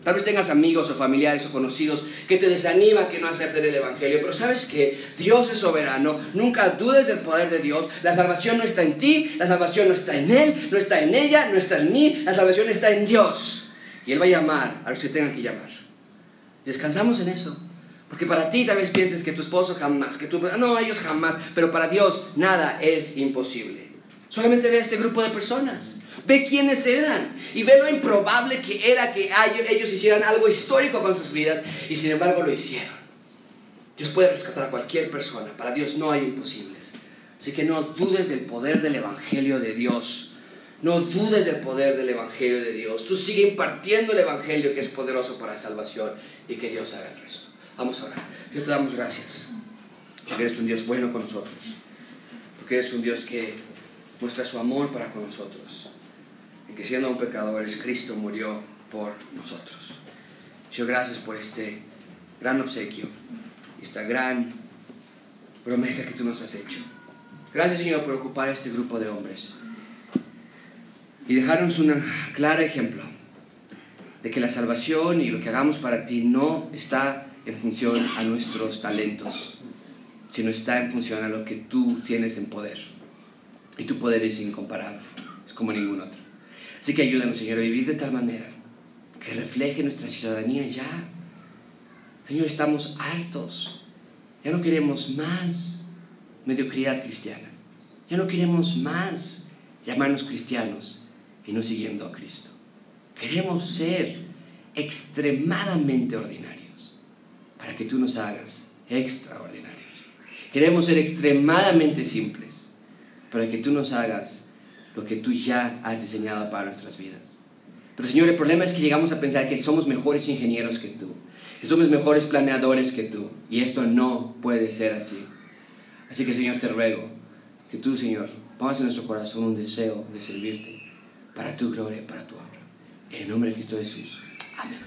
[SPEAKER 1] Tal vez tengas amigos o familiares o conocidos que te desaniman que no acepten el Evangelio, pero sabes que Dios es soberano, nunca dudes del poder de Dios, la salvación no está en ti, la salvación no está en Él, no está en ella, no está en mí, la salvación está en Dios. Y Él va a llamar a los que tengan que llamar. Descansamos en eso. Porque para ti tal vez pienses que tu esposo jamás, que tú, no, ellos jamás, pero para Dios nada es imposible. Solamente ve a este grupo de personas, ve quiénes eran y ve lo improbable que era que ellos hicieran algo histórico con sus vidas y sin embargo lo hicieron. Dios puede rescatar a cualquier persona, para Dios no hay imposibles. Así que no dudes del poder del Evangelio de Dios. No dudes del poder del Evangelio de Dios. Tú sigue impartiendo el Evangelio que es poderoso para salvación y que Dios haga el resto. Vamos a orar. Dios te damos gracias. Porque eres un Dios bueno con nosotros. Porque eres un Dios que muestra su amor para con nosotros. Y que siendo un pecadores, Cristo murió por nosotros. Dios, gracias por este gran obsequio. Esta gran promesa que tú nos has hecho. Gracias, Señor, por ocupar este grupo de hombres. Y dejarnos un claro ejemplo de que la salvación y lo que hagamos para ti no está en función a nuestros talentos, sino está en función a lo que tú tienes en poder. Y tu poder es incomparable, es como ningún otro. Así que ayúdanos, Señor, a vivir de tal manera que refleje nuestra ciudadanía ya. Señor, estamos hartos. Ya no queremos más mediocridad cristiana. Ya no queremos más llamarnos cristianos y no siguiendo a Cristo. Queremos ser extremadamente ordinarios para que tú nos hagas extraordinarios. Queremos ser extremadamente simples para que tú nos hagas lo que tú ya has diseñado para nuestras vidas. Pero Señor, el problema es que llegamos a pensar que somos mejores ingenieros que tú, somos mejores planeadores que tú. Y esto no puede ser así. Así que Señor, te ruego que tú, Señor, pongas en nuestro corazón un deseo de servirte para tu gloria para tu honra. En el nombre de Cristo Jesús. Amén.